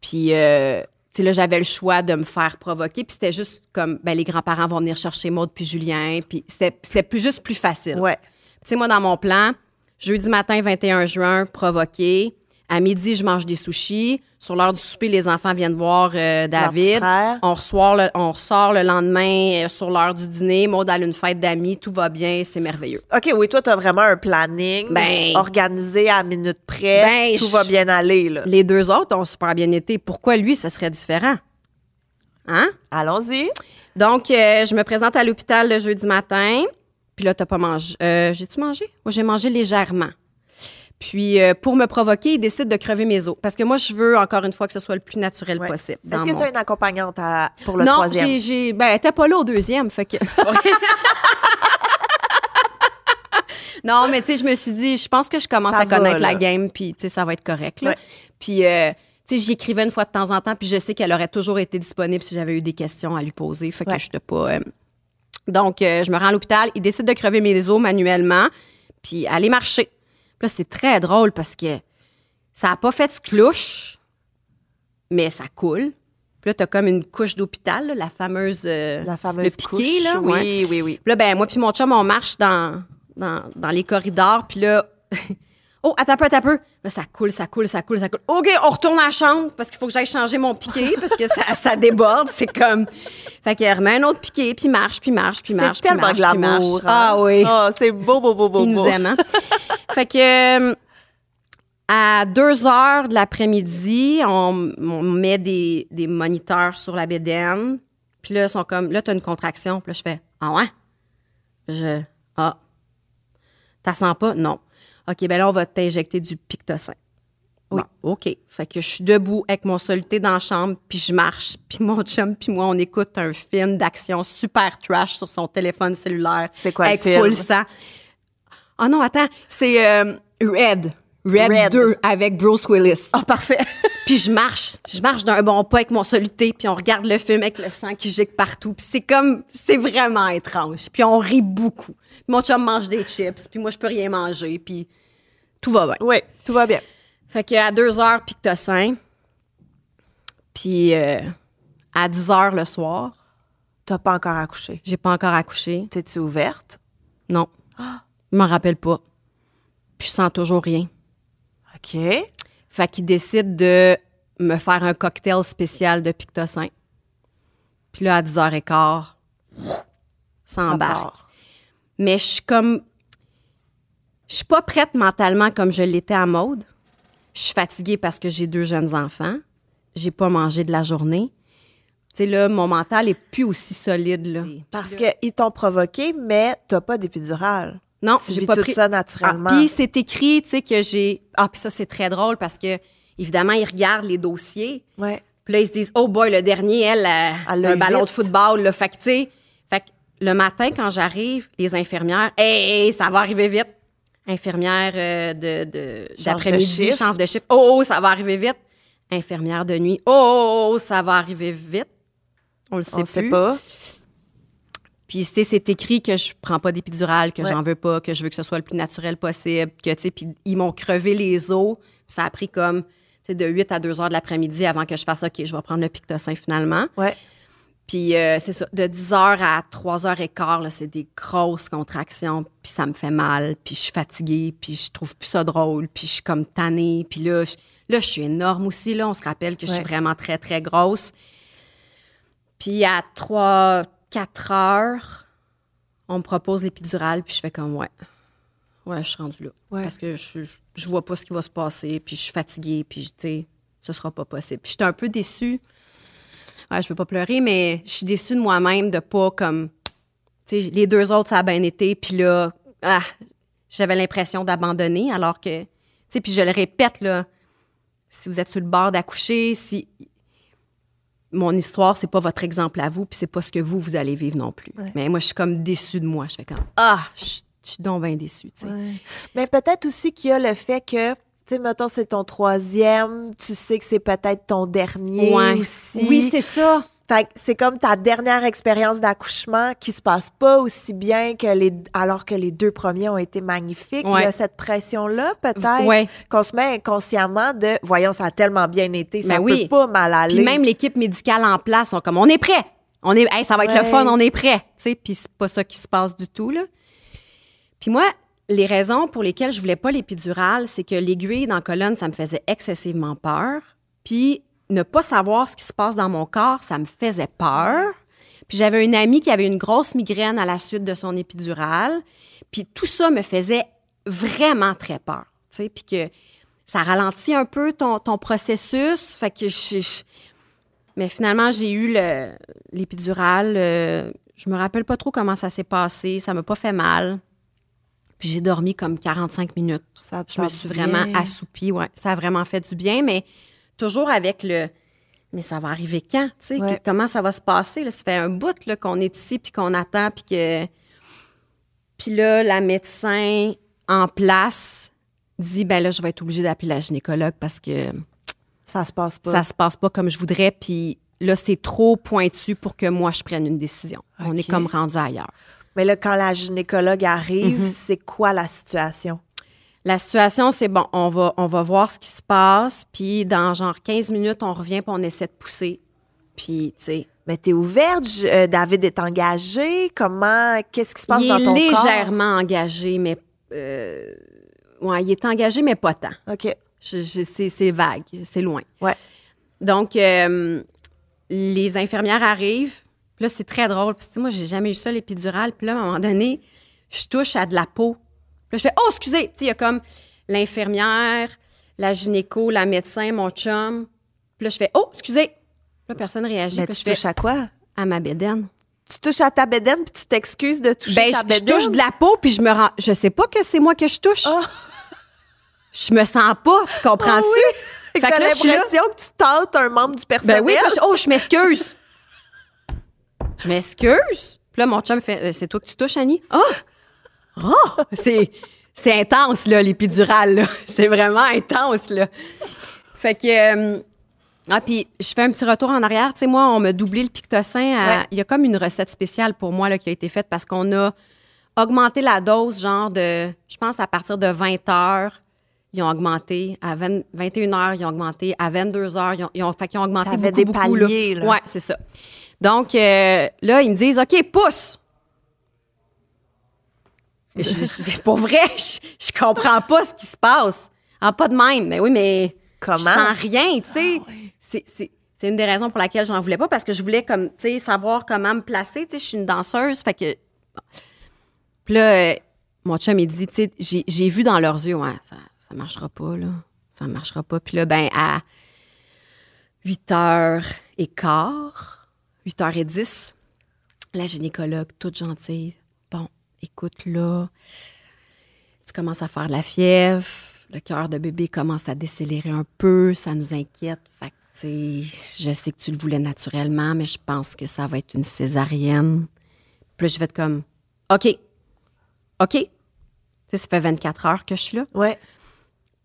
Puis, euh, tu sais, là, j'avais le choix de me faire provoquer. Puis c'était juste comme, ben, les grands-parents vont venir chercher Maud puis Julien. Puis c'était plus, juste plus facile. Ouais. Tu sais, moi, dans mon plan, jeudi matin, 21 juin, provoqué. À midi, je mange des sushis. Sur l'heure du souper, les enfants viennent voir euh, David. On, reçoit le- on ressort le lendemain euh, sur l'heure du dîner. Maud a une fête d'amis. Tout va bien. C'est merveilleux. OK, oui, toi, tu as vraiment un planning Ben- organisé à minute près. Ben, Tout va bien aller, là. Les deux autres ont super bien été. Pourquoi lui, ce serait différent? Hein? Allons-y. Donc, euh, je me présente à l'hôpital le jeudi matin. Puis là, t'as pas mangé. Euh, J'ai-tu mangé? Moi, j'ai mangé légèrement. Puis, euh, pour me provoquer, il décide de crever mes os. Parce que moi, je veux, encore une fois, que ce soit le plus naturel Ouais. possible. Est-ce que mon- tu as une accompagnante à- pour le non, troisième? j'ai, j'ai, ben, elle était pas là au deuxième, fait que. non, mais tu sais, je me suis dit, je pense que je commence Ça à va, connaître là. la game, puis tu sais, ça va être correct. Là. Ouais. Puis, euh, tu sais, j'y écrivais une fois de temps en temps, puis je sais qu'elle aurait toujours été disponible si j'avais eu des questions à lui poser, fait que je n'étais pas. euh, Donc, je me rends à l'hôpital, il décide de crever mes os manuellement, puis aller marcher. Là, c'est très drôle parce que ça n'a pas fait de clouche, mais ça coule. Puis là, t'as comme une couche d'hôpital, la fameuse. euh, La fameuse le piqué, couche. là. ouais. Oui, oui, oui. Puis là, ben, moi puis mon chum, on marche dans, dans, dans les corridors. Puis là, oh, attends un peu, attends un peu. Là, ça coule, ça coule, ça coule, ça coule. OK, on retourne à la chambre parce qu'il faut que j'aille changer mon piqué parce que ça, ça déborde. C'est comme. Fait qu'elle remet un autre piqué, puis marche, puis marche, puis marche. C'est puis tellement marche, puis glamour. marche. Ah hein? oui. Ah, c'est beau, beau, beau, beau, Il nous aime, hein? fait que euh, à 2 heures de l'après-midi, on, on met des, des moniteurs sur la bédaine. Puis là, ils sont comme, là, t'as une contraction. Puis là, je fais, ah ouais? Je, ah. T'as sens pas? Non. OK, ben là, on va t'injecter du Pictocin. Oui. Bon, OK. Fait que je suis debout avec mon soluté dans la chambre, puis je marche, puis mon chum, puis moi, on écoute un film d'action super trash sur son téléphone cellulaire. C'est quoi le avec film? full sang. Oh non, attends, c'est euh, Red. Red. Red. 2 avec Bruce Willis. Oh, parfait. Puis je marche, je marche d'un bon pas avec mon soluté, puis on regarde le film avec le sang qui gicle partout. Puis c'est comme, c'est vraiment étrange. Puis on rit beaucoup. Puis mon chum mange des chips, puis moi je peux rien manger, puis tout va bien. oui, tout va bien. Fait qu'à 2 heures pitocin, puis euh, à 10 heures le soir, T'as pas encore accouché. j'ai pas encore accouché. T'es-tu ouverte? Non. Je m'en rappelle pas. Puis je sens toujours rien. OK. Fait qu'il décide de me faire un cocktail spécial de Pictocin. Puis là, à 10h15, ça Ça embarque. part. Mais je suis comme. Je suis pas prête mentalement comme je l'étais à mode. Je suis fatiguée parce que j'ai deux jeunes enfants. J'ai pas mangé de la journée. Tu sais, là, mon mental est plus aussi solide, là. Parce qu'ils t'ont provoqué, mais t'as pas d'épidurale. Non, j'ai pas tout pris. ça naturellement. Ah, puis c'est écrit, tu sais, que j'ai. Ah, puis ça, c'est très drôle parce que, évidemment, ils regardent les dossiers. ouais. Puis là, ils se disent, oh boy, le dernier, elle, Elle un ballon de football, là. Fait que, tu sais, fait que le matin, quand j'arrive, les infirmières, hey, hey, ça va arriver vite. Infirmière euh, de, d'après-midi, change de chiffre. Oh, oh, ça va arriver vite. Infirmière de nuit, oh, oh, oh, ça va arriver vite. On le sait On plus. sait pas. Puis, c'est écrit que je prends pas d'épidurale, que Ouais. j'en veux pas, que je veux que ce soit le plus naturel possible, que, tu sais, puis ils m'ont crevé les os. Ça a pris comme, tu sais, de 8 à 2 heures de l'après-midi avant que je fasse, OK, je vais prendre le Pictocin finalement. Ouais. Puis, euh, c'est ça, de 10 heures à 3 heures et quart, là, c'est des grosses contractions, puis ça me fait mal, puis je suis fatiguée, puis je trouve plus ça drôle, puis je suis comme tannée, puis là, je, là, je suis énorme aussi, là, on se rappelle que je suis vraiment très, très grosse. Puis à 3, 4 heures, on me propose l'épidurale, puis je fais comme, ouais, ouais, je suis rendue là. Ouais. Parce que je, je, je vois pas ce qui va se passer, puis je suis fatiguée, puis, tu sais, ce sera pas possible. Puis j'étais un peu déçue. Ouais, je veux pas pleurer, mais je suis déçue de moi-même de pas comme. Tu sais, les deux autres, ça a bien été, puis là, ah, j'avais l'impression d'abandonner, alors que. Tu sais, puis je le répète, là, si vous êtes sur le bord d'accoucher, si. Mon histoire, c'est pas votre exemple à vous, puis c'est pas ce que vous, vous allez vivre non plus. Ouais. Mais moi, je suis comme déçue de moi. Je fais comme, ah, je je suis donc bien déçue, tu sais. Ouais. Mais peut-être aussi qu'il y a le fait que, tu sais, mettons, c'est ton troisième, tu sais que c'est peut-être ton dernier Ouais. aussi. Oui, c'est ça. Fait que c'est comme ta dernière expérience d'accouchement qui se passe pas aussi bien que les alors que les deux premiers ont été magnifiques. Il y a cette pression là peut-être Ouais. qu'on se met inconsciemment de voyons ça a tellement bien été, ça Ben peut oui. pas mal aller. Puis même l'équipe médicale en place sont comme on est prêt. On est hey, ça va être le fun, on est prêt, tu sais, puis c'est pas ça qui se passe du tout là. Puis moi, les raisons pour lesquelles je voulais pas l'épidurale, c'est que l'aiguille dans la colonne, ça me faisait excessivement peur. Puis ne pas savoir ce qui se passe dans mon corps, ça me faisait peur. Puis j'avais une amie qui avait une grosse migraine à la suite de son épidurale. Puis tout ça me faisait vraiment très peur. Puis que ça ralentit un peu ton, ton processus. Fait que je, je- Mais finalement, j'ai eu le- l'épidurale. euh, je me rappelle pas trop comment ça s'est passé. Ça m'a pas fait mal. Puis j'ai dormi comme 45 minutes. Ça Je me suis vraiment assoupie. Ouais. Ça a vraiment fait du bien, mais toujours avec le. Mais ça va arriver quand? tu sais, Ouais. comment ça va se passer? Là? Ça fait un bout qu'on est ici, puis qu'on attend, puis que. Puis là, la médecin en place dit ben là, je vais être obligée d'appeler la gynécologue parce que Ça se passe pas. ça se passe pas comme je voudrais, puis là, c'est trop pointu pour que moi, je prenne une décision. On est comme rendu ailleurs. Mais là quand la gynécologue arrive, Mhm. c'est quoi la situation? La situation, c'est bon, on va, on va voir ce qui se passe, puis dans genre 15 minutes, on revient, puis on essaie de pousser. Puis, tu sais, Mais t'es ouverte, je- euh, David est engagé, comment qu'est-ce qui se passe il dans est ton corps? légèrement engagé, mais. euh, ouais, il est engagé, mais pas tant. OK. Je- je- c'est, c'est vague, c'est loin. Ouais. Donc, euh, les infirmières arrivent. Puis là, c'est très drôle. Puis, moi, j'ai jamais eu ça, l'épidurale. Puis là, à un moment donné, je touche à de la peau. Puis je fais Oh, excusez! Il y a comme l'infirmière, la gynéco, la médecin, mon chum. Puis là, je fais Oh, excusez! Là, personne réagit. Mais Puis tu je fais touches à quoi? à ma bédaine. Tu touches à ta bédaine puis tu t'excuses de toucher Ben, ta je, je touche de la peau, puis je me rends. Je sais pas que c'est moi que je touche. Ah! je me sens pas, tu comprends-tu? Ah oui? Fait T'as que là. l'impression que tu tentes un membre du personnel? Ben oui, je- oh, je m'excuse. Je m'excuse. Puis là, mon chum fait, Euh, c'est toi que tu touches, Annie? Ah! Ah! C'est, c'est intense, là, l'épidural, là. C'est vraiment intense, là. Fait que. euh, ah, puis je fais un petit retour en arrière. Tu sais, moi, on m'a doublé le pictocin. à- Ouais. Il y a comme une recette spéciale pour moi là, qui a été faite parce qu'on a augmenté la dose, genre de. Je pense à partir de 20 heures. Ils ont augmenté à 20 21 heures, ils ont augmenté à 22 heures. Ils ont, ils ont, fait qu'ils ont augmenté beaucoup, des beaucoup, paliers, là. Ouais, c'est ça. Donc, euh, là, ils me disent, OK, pousse. Je- je- pour vrai, je, je comprends pas ce qui se passe. Ah, pas de même. Mais oui, mais Comment? je sens rien, tu sais. C'est- C'est c'est une des raisons pour laquelle j'en voulais pas parce que je voulais comme, tu sais, savoir comment me placer. Tu sais, je suis une danseuse, fait que. Puis là, euh, mon chum, il dit, tu sais, j'ai- j'ai vu dans leurs yeux, ouais, ça, ça marchera pas, là. Ça marchera pas. Puis là, ben, à 8h15, 8h10, la gynécologue, toute gentille. Écoute, là, tu commences à faire de la fièvre, le cœur de bébé commence à décélérer un peu, ça nous inquiète. Fait que, je sais que tu le voulais naturellement, mais je pense que ça va être une césarienne. Puis là, je vais être comme, OK, OK. Tu sais, ça fait 24 heures que je suis là. Ouais.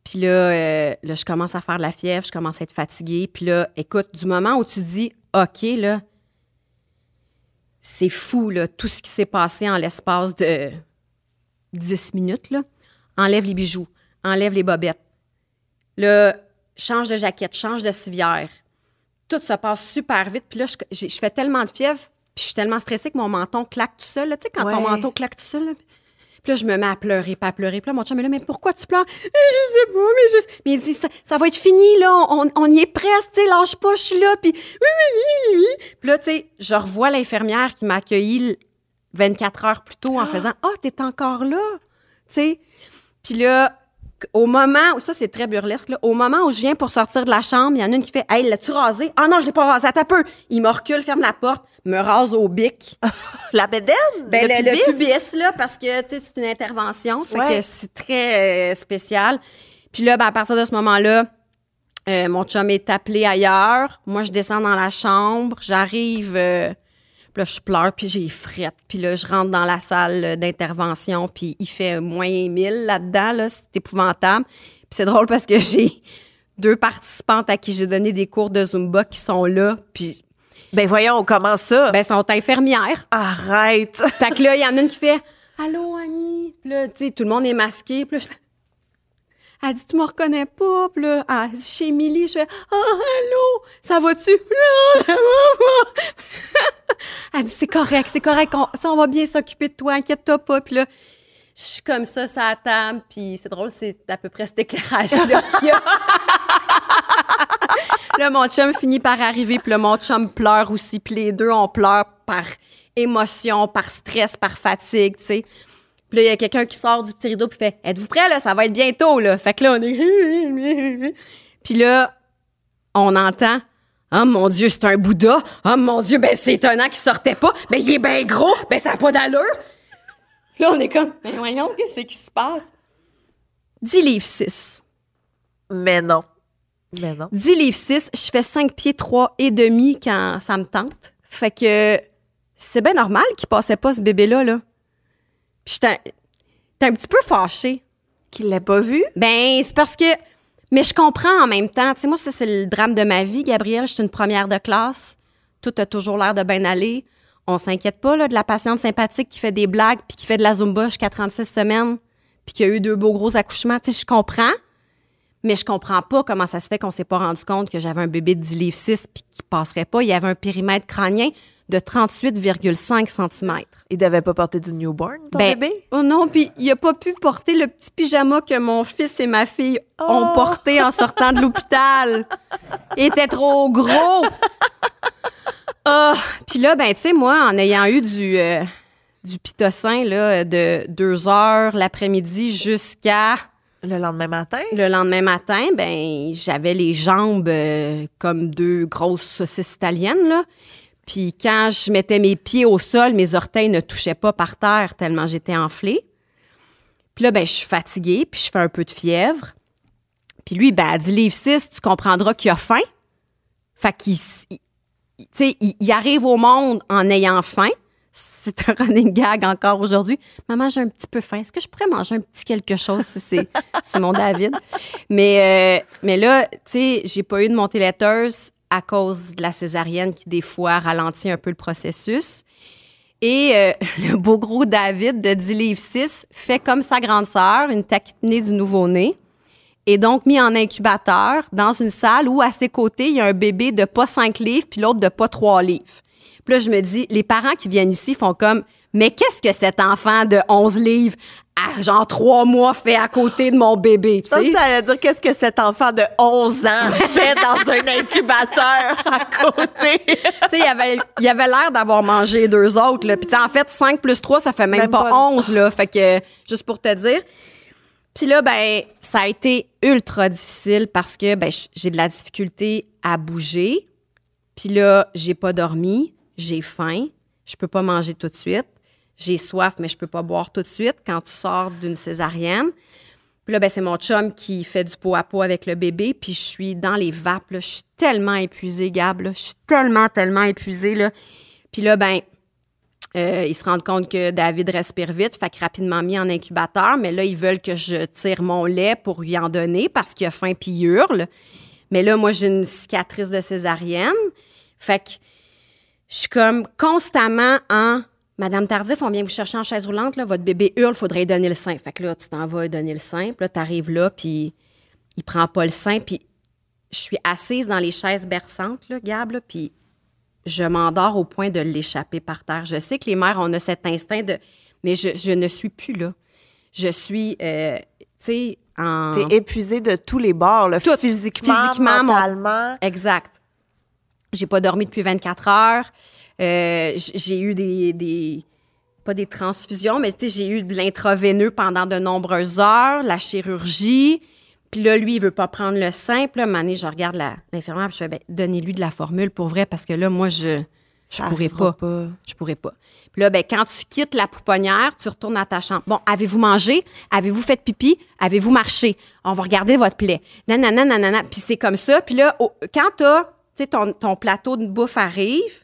Puis là, euh, là, je commence à faire de la fièvre, je commence à être fatiguée. Puis là, écoute, du moment où tu dis OK, là, c'est fou, là, tout ce qui s'est passé en l'espace de 10 minutes, là. Enlève les bijoux, enlève les bobettes. Là, change de jaquette, change de civière. Tout se passe super vite. Puis là, je, fais tellement de fièvre, puis je suis tellement stressée que mon menton claque tout seul. là. Tu sais, quand ton menton claque tout seul, là, puis là, je me mets à pleurer, pas à pleurer. Puis là, mon chum est là, mais pourquoi tu pleures? Eh, Je sais pas, mais juste. Mais il dit, ça, ça va être fini, là. On, on y est presque, tu sais, lâche pas, je suis là. Puis oui, oui, oui, oui, oui. Puis là, tu sais, je revois l'infirmière qui m'a accueilli le 24 heures plus tôt en faisant, ah, t'es encore là. Tu sais. Puis là, au moment où ça, c'est très burlesque, là, au moment où je viens pour sortir de la chambre, il y en a une qui fait, hey, l'as-tu rasé? Ah non, je l'ai pas rasé, attends un peu. Il me recule, ferme la porte, me rase au bic. La bédaine? Ben, le, le, le pubis? pubis, là, parce que, tu sais, c'est une intervention. Fait Ouais. que c'est très euh, spécial. Puis là, ben, à partir de ce moment-là, euh, mon chum est appelé ailleurs. Moi, je descends dans la chambre. J'arrive. euh, puis là, je pleure, puis j'ai frette. Puis là, je rentre dans la salle euh, d'intervention, puis il fait moins 1000 là-dedans. Là, c'est épouvantable. Puis c'est drôle parce que j'ai deux participantes à qui j'ai donné des cours de Zumba qui sont là. Puis, Ben voyons, comment ça? ben, sont infirmières. Arrête! Fait que là, il y en a une qui fait Allô, Annie. Puis là, tu sais, tout le monde est masqué. Puis là, je- elle dit Tu me reconnais pas. Puis là, elle dit Chez Émilie, je fais Ah, allô, ça va-tu? Elle dit C'est correct, c'est correct. On, on va bien s'occuper de toi, inquiète-toi pas. Puis là, je suis comme ça, ça à. Puis c'est drôle, c'est à peu près cet éclairage-là qu'il y a. Là, mon chum finit par arriver, puis là, mon chum pleure aussi. Puis les deux, on pleure par émotion, par stress, par fatigue, tu sais. Puis là, il y a quelqu'un qui sort du petit rideau puis fait « Êtes-vous prêts, là? Ça va être bientôt, là. » Fait que là, on est... Puis là, on entend « Oh mon Dieu, c'est un Bouddha. Oh mon Dieu, ben c'est étonnant qu'il sortait pas. Ben il est bien gros. Ben ça n'a pas d'allure. » Là, on est comme « Mais voyons, qu'est-ce qui se passe? » 10 livres 6. Mais non. Mais non. 10 livres 6, je fais 5 pieds 3 et demi quand ça me tente. Fait que c'est bien normal qu'il passait pas ce bébé-là. Là. Puis j'étais un petit peu fâchée. Qu'il l'a pas vu? Ben, c'est parce que. Mais je comprends en même temps. Tu sais, moi, ça, c'est le drame de ma vie, Gabrielle. Je suis une première de classe. Tout a toujours l'air de bien aller. On s'inquiète pas là, de la patiente sympathique qui fait des blagues puis qui fait de la Zumba jusqu'à 36 semaines puis qui a eu deux beaux gros accouchements. Tu sais, je comprends. Mais je comprends pas comment ça se fait qu'on s'est pas rendu compte que j'avais un bébé de 10 livres 6 puis qui passerait pas. Il y avait un périmètre crânien de 38,5 cm. Il devait pas porter du newborn, ton Ben, bébé? Oh non, puis il a pas pu porter le petit pyjama que mon fils et ma fille ont Oh! porté en sortant de l'hôpital. Il était trop gros. Ah, puis là, ben, tu sais, moi, en ayant eu du, euh, du pitocin là, de deux heures l'après-midi jusqu'à Le lendemain matin? le lendemain matin, ben, j'avais les jambes euh, comme deux grosses saucisses italiennes, là. Puis quand je mettais mes pieds au sol, mes orteils ne touchaient pas par terre tellement j'étais enflée. Puis là, ben, je suis fatiguée, puis je fais un peu de fièvre. Puis lui, ben, elle dit livre 6, tu comprendras qu'il a faim. Fait qu'il il- il- arrive au monde en ayant faim. C'est un running gag encore aujourd'hui. Maman, j'ai un petit peu faim. Est-ce que je pourrais manger un petit quelque chose? si C'est c'est mon David? Mais, euh, mais là, tu sais, j'ai pas eu de montée laiteuse à cause de la césarienne qui, des fois, ralentit un peu le processus. Et euh, le beau gros David de 10 livres 6 fait comme sa grande sœur, une taquinée du nouveau-né, et donc mis en incubateur dans une salle où, à ses côtés, il y a un bébé de pas 5 livres puis l'autre de pas 3 livres. Puis là, je me dis, les parents qui viennent ici font comme, mais qu'est-ce que cet enfant de 11 livres à genre 3 mois fait à côté de mon bébé, tu Ça, sais? ça allait dire qu'est-ce que cet enfant de 11 ans fait dans un incubateur à côté? Tu sais, il avait, il avait l'air d'avoir mangé deux autres. Là. Puis, en fait, 5 plus 3, ça fait même, Même pas, pas. 11. Là. Fait que, juste pour te dire. Puis là, ben, ça a été ultra difficile parce que ben, j'ai de la difficulté à bouger. Puis là, j'ai pas dormi, j'ai faim, je peux pas manger tout de suite. J'ai soif, mais je peux pas boire tout de suite quand tu sors d'une césarienne. Puis là, ben, c'est mon chum qui fait du pot à pot avec le bébé. Puis je suis dans les vapes. là. Je suis tellement épuisée, Gab. là. Je suis tellement, tellement épuisée. Là. Puis là, ben, euh, ils se rendent compte que David respire vite. Fait que rapidement mis en incubateur. Mais là, ils veulent que je tire mon lait pour lui en donner parce qu'il a faim puis il hurle. Mais là, moi, j'ai une cicatrice de césarienne. Fait que je suis comme constamment en Madame Tardif, on vient vous chercher en chaise roulante, là, votre bébé hurle, faudrait lui donner le sein. Fait que là, tu t'en vas lui donner le sein, puis là, t'arrives là, puis il prend pas le sein, puis je suis assise dans les chaises berçantes, là, Gab, là, puis je m'endors au point de l'échapper par terre. Je sais que les mères, on a cet instinct de... Mais je, je ne suis plus là. Je suis, euh, tu sais, en... T'es épuisé de tous les bords, là, Tout. physiquement, Physiquement, mon- mentalement. Exact. J'ai pas dormi depuis 24 heures. Euh, j'ai eu des, des- pas des transfusions, mais tu sais, j'ai eu de l'intraveineux pendant de nombreuses heures, la chirurgie. Puis là, lui, il veut pas prendre le sein. Puis là, un moment donné, je regarde l'infirmière, je fais, ben, donnez-lui de la formule pour vrai, parce que là, moi, je, je pourrais arrivera pas. Je pourrais pas. Puis là, ben, quand tu quittes la pouponnière, tu retournes à ta chambre. Bon, avez-vous mangé? Avez-vous fait pipi? Avez-vous marché? On va regarder votre plaie. Nanana, nanana. Puis c'est comme ça. Puis là, quand t'as, sais, ton, ton plateau de bouffe arrive,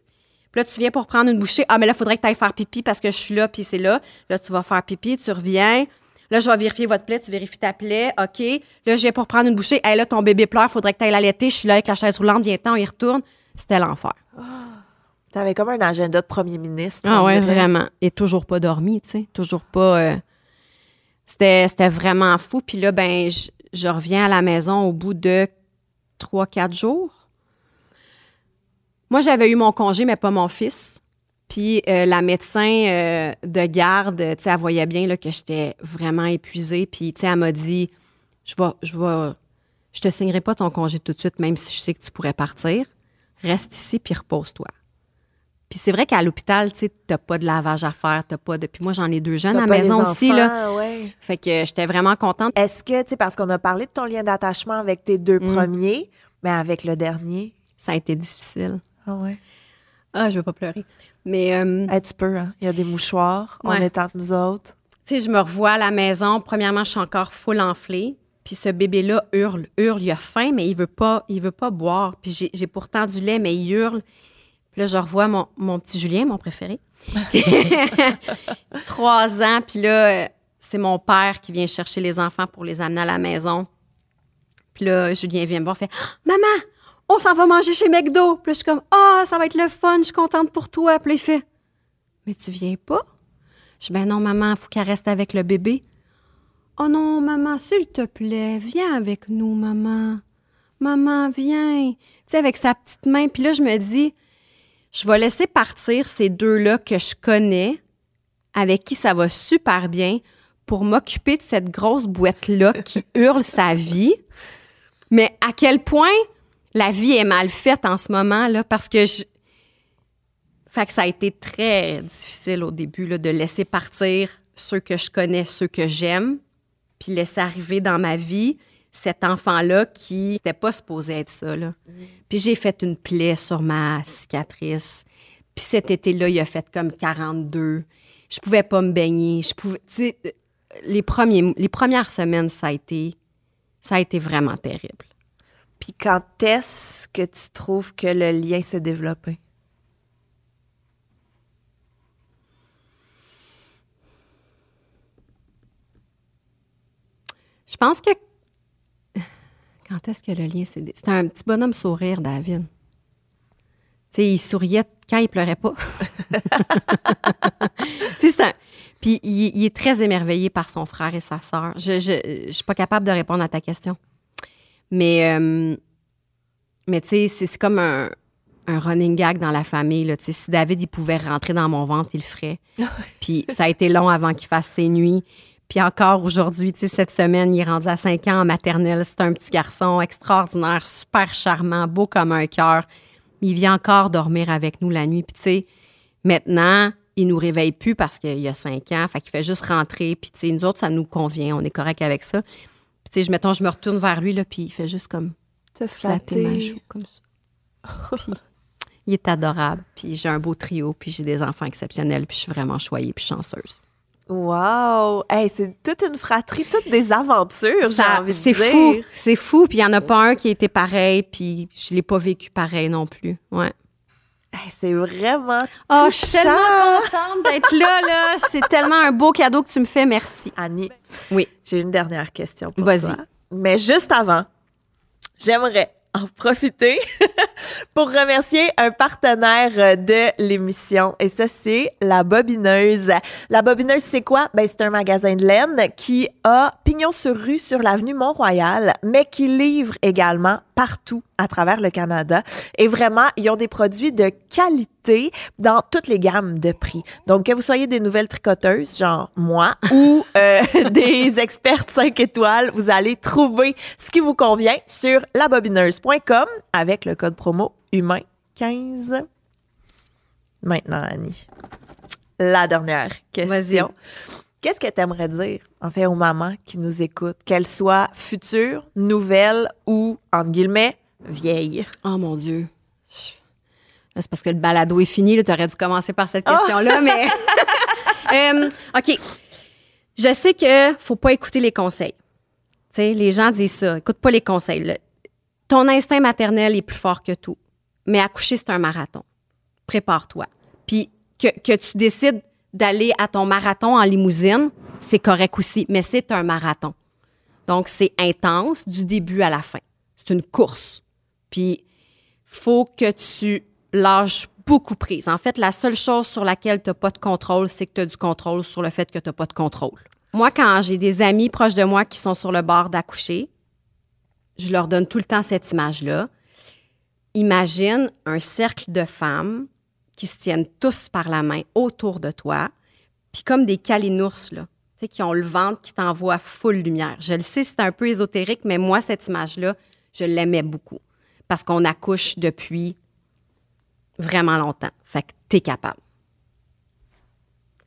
puis là, tu viens pour prendre une bouchée. Ah, mais là, il faudrait que tu ailles faire pipi parce que je suis là, puis c'est là. Là, tu vas faire pipi, tu reviens. Là, je vais vérifier votre plaie, tu vérifies ta plaie. OK. Là, je viens pour prendre une bouchée. Hey, là, ton bébé pleure, faudrait que tu ailles l'allaiter. Je suis là avec la chaise roulante, viens-t'en, on y retourne. C'était l'enfer. T'avais comme un agenda de premier ministre. Ah ouais, dirait. vraiment. Et toujours pas dormi, tu sais. Toujours pas. euh, C'était c'était vraiment fou. Puis là, ben, je, je reviens à la maison au bout de trois, quatre jours. Moi, j'avais eu mon congé, mais pas mon fils. Puis euh, la médecin euh, de garde, tu sais, elle voyait bien là, que j'étais vraiment épuisée. Puis, tu sais, elle m'a dit je vais, je vais, je te signerai pas ton congé tout de suite, même si je sais que tu pourrais partir. Reste ici puis repose-toi. Puis c'est vrai qu'à l'hôpital, tu sais, t'as pas de lavage à faire, t'as pas de. Puis moi, j'en ai deux jeunes à la maison aussi, enfants, là. ouais. Fait que j'étais vraiment contente. Est-ce que, tu sais, parce qu'on a parlé de ton lien d'attachement avec tes deux Mm. premiers, mais avec le dernier? Ça a été difficile. Ah ouais? Ah, je veux pas pleurer. Mais, euh, tu peux, hein. Il y a des mouchoirs. On est entre nous autres. tu sais, je me revois à la maison. Premièrement, je suis encore full enflée. Puis ce bébé-là hurle, hurle. Il a faim, mais il veut pas, il veut pas boire. Puis j'ai- pourtant du lait, mais il hurle. Puis là, je revois mon, mon petit Julien, mon préféré. Trois ans. Puis là, euh, c'est mon père qui vient chercher les enfants pour les amener à la maison. Puis là, Julien vient me voir, fait Ah, Maman, on s'en va manger chez McDo. Puis là, je suis comme Ah, ça va être le fun, je suis contente pour toi. Puis là, il Mais tu viens pas? Je dis Ben non, maman, faut qu'elle reste avec le bébé. Oh non, maman, s'il te plaît, viens avec nous, maman. Maman, viens. Tu sais, avec sa petite main. Puis là, je me dis, je vais laisser partir ces deux-là que je connais, avec qui ça va super bien, pour m'occuper de cette grosse boîte-là qui hurle sa vie. Mais à quel point la vie est mal faite en ce moment, là, parce que je. Fait que ça a été très difficile au début, là, de laisser partir ceux que je connais, ceux que j'aime, puis laisser arriver dans ma vie cet enfant-là qui n'était pas supposé être ça. Là. Puis j'ai fait une plaie sur ma cicatrice. Puis cet été-là, il a fait comme 42. Je pouvais pas me baigner. Je pouvais, sais, les, premiers, les premières semaines, ça a été, Ça a été vraiment terrible. Puis quand est-ce que tu trouves que le lien s'est développé? Je pense que. Quand est-ce que le lien s'est. C'était un petit bonhomme sourire, David. Tu sais, il souriait quand il pleurait pas. tu sais. Puis il, est très émerveillé par son frère et sa sœur. Je, je suis pas capable de répondre à ta question. Mais, euh, mais tu sais, c'est comme un, un running gag dans la famille. Là. Si David il pouvait rentrer dans mon ventre, il le ferait. Puis ça a été long avant qu'il fasse ses nuits. Puis encore aujourd'hui, tu sais, cette semaine, il est rendu à 5 ans en maternelle. C'est un petit garçon extraordinaire, super charmant, beau comme un cœur. Il vient encore dormir avec nous la nuit. Puis tu sais, maintenant, il nous réveille plus parce qu'il y a 5 ans. Fait qu'il fait juste rentrer. Puis tu sais, nous autres, ça nous convient. On est correct avec ça. Puis tu sais, je- mettons, je me retourne vers lui, là, puis il fait juste comme Te flatter ma joue, comme ça. Puis il est adorable. Puis j'ai un beau trio. Puis j'ai des enfants exceptionnels. Puis je suis vraiment choyée puis chanceuse. Wow! Hey, c'est toute une fratrie, toutes des aventures, j'ai envie de C'est fou, c'est fou. Puis il n'y en a pas un qui a été pareil, puis je l'ai pas vécu pareil non plus. Ouais. Hey, c'est vraiment Oh, je suis tellement contente d'être là, là. C'est tellement un beau cadeau que tu me fais. Merci. Annie, Oui. j'ai une dernière question pour Vas-y. toi. Mais juste avant, j'aimerais en profiter pour remercier un partenaire euh, de l'émission. Et ça, c'est La Bobineuse. La Bobineuse, c'est quoi? Ben, c'est un magasin de laine qui a pignon sur rue sur l'avenue Mont-Royal, mais qui livre également partout à travers le Canada. Et vraiment, ils ont des produits de qualité dans toutes les gammes de prix. Donc, que vous soyez des nouvelles tricoteuses, genre moi, ou euh, des expertes 5 étoiles, vous allez trouver ce qui vous convient sur labobineuse.com avec le code promo humain15. Maintenant, Annie, la dernière question. Qu'est-ce que tu aimerais dire, en fait, aux mamans qui nous écoutent, qu'elles soient futures, nouvelles ou, entre guillemets, vieilles? Oh mon Dieu. C'est parce que le balado est fini. Tu aurais dû commencer par cette question-là, mais. Euh, OK. Je sais que faut pas écouter les conseils. Tu sais, les gens disent ça. Écoute pas les conseils. Le- ton instinct maternel est plus fort que tout. Mais accoucher, c'est un marathon. Prépare-toi. Puis que, que tu décides d'aller à ton marathon en limousine, c'est correct aussi, mais c'est un marathon. Donc, c'est intense du début à la fin. C'est une course. Puis, faut que tu lâches beaucoup prise. En fait, la seule chose sur laquelle tu n'as pas de contrôle, c'est que tu as du contrôle sur le fait que tu n'as pas de contrôle. Moi, quand j'ai des amis proches de moi qui sont sur le bord d'accoucher, je leur donne tout le temps cette image-là. Imagine un cercle de femmes qui se tiennent tous par la main autour de toi, puis comme des calinours, là, qui ont le ventre qui t'envoie full lumière. Je le sais, c'est un peu ésotérique, mais moi, cette image-là, je l'aimais beaucoup. Parce qu'on accouche depuis vraiment longtemps. Fait que t'es capable.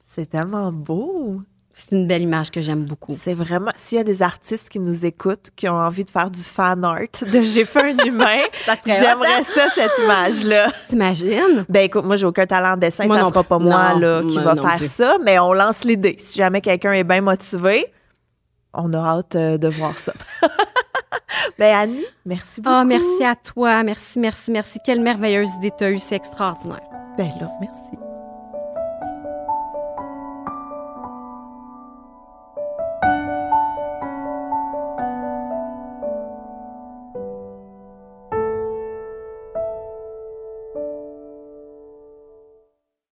C'est tellement beau. C'est une belle image que j'aime beaucoup. C'est vraiment. S'il y a des artistes qui nous écoutent, qui ont envie de faire du fan art de J'ai fait un humain, j'aimerais ça, cette image-là. T'imagines? Ben écoute, moi j'ai aucun talent en dessin, Moi ça non sera pas moi Non, là, qui moi va faire plus. ça, mais on lance l'idée. Si jamais quelqu'un est bien motivé, on a hâte euh, de voir ça. ben Annie, merci beaucoup. Oh, merci à toi. Merci, merci, merci. Quelle merveilleuse idée tu as eue. C'est extraordinaire. Ben là, merci.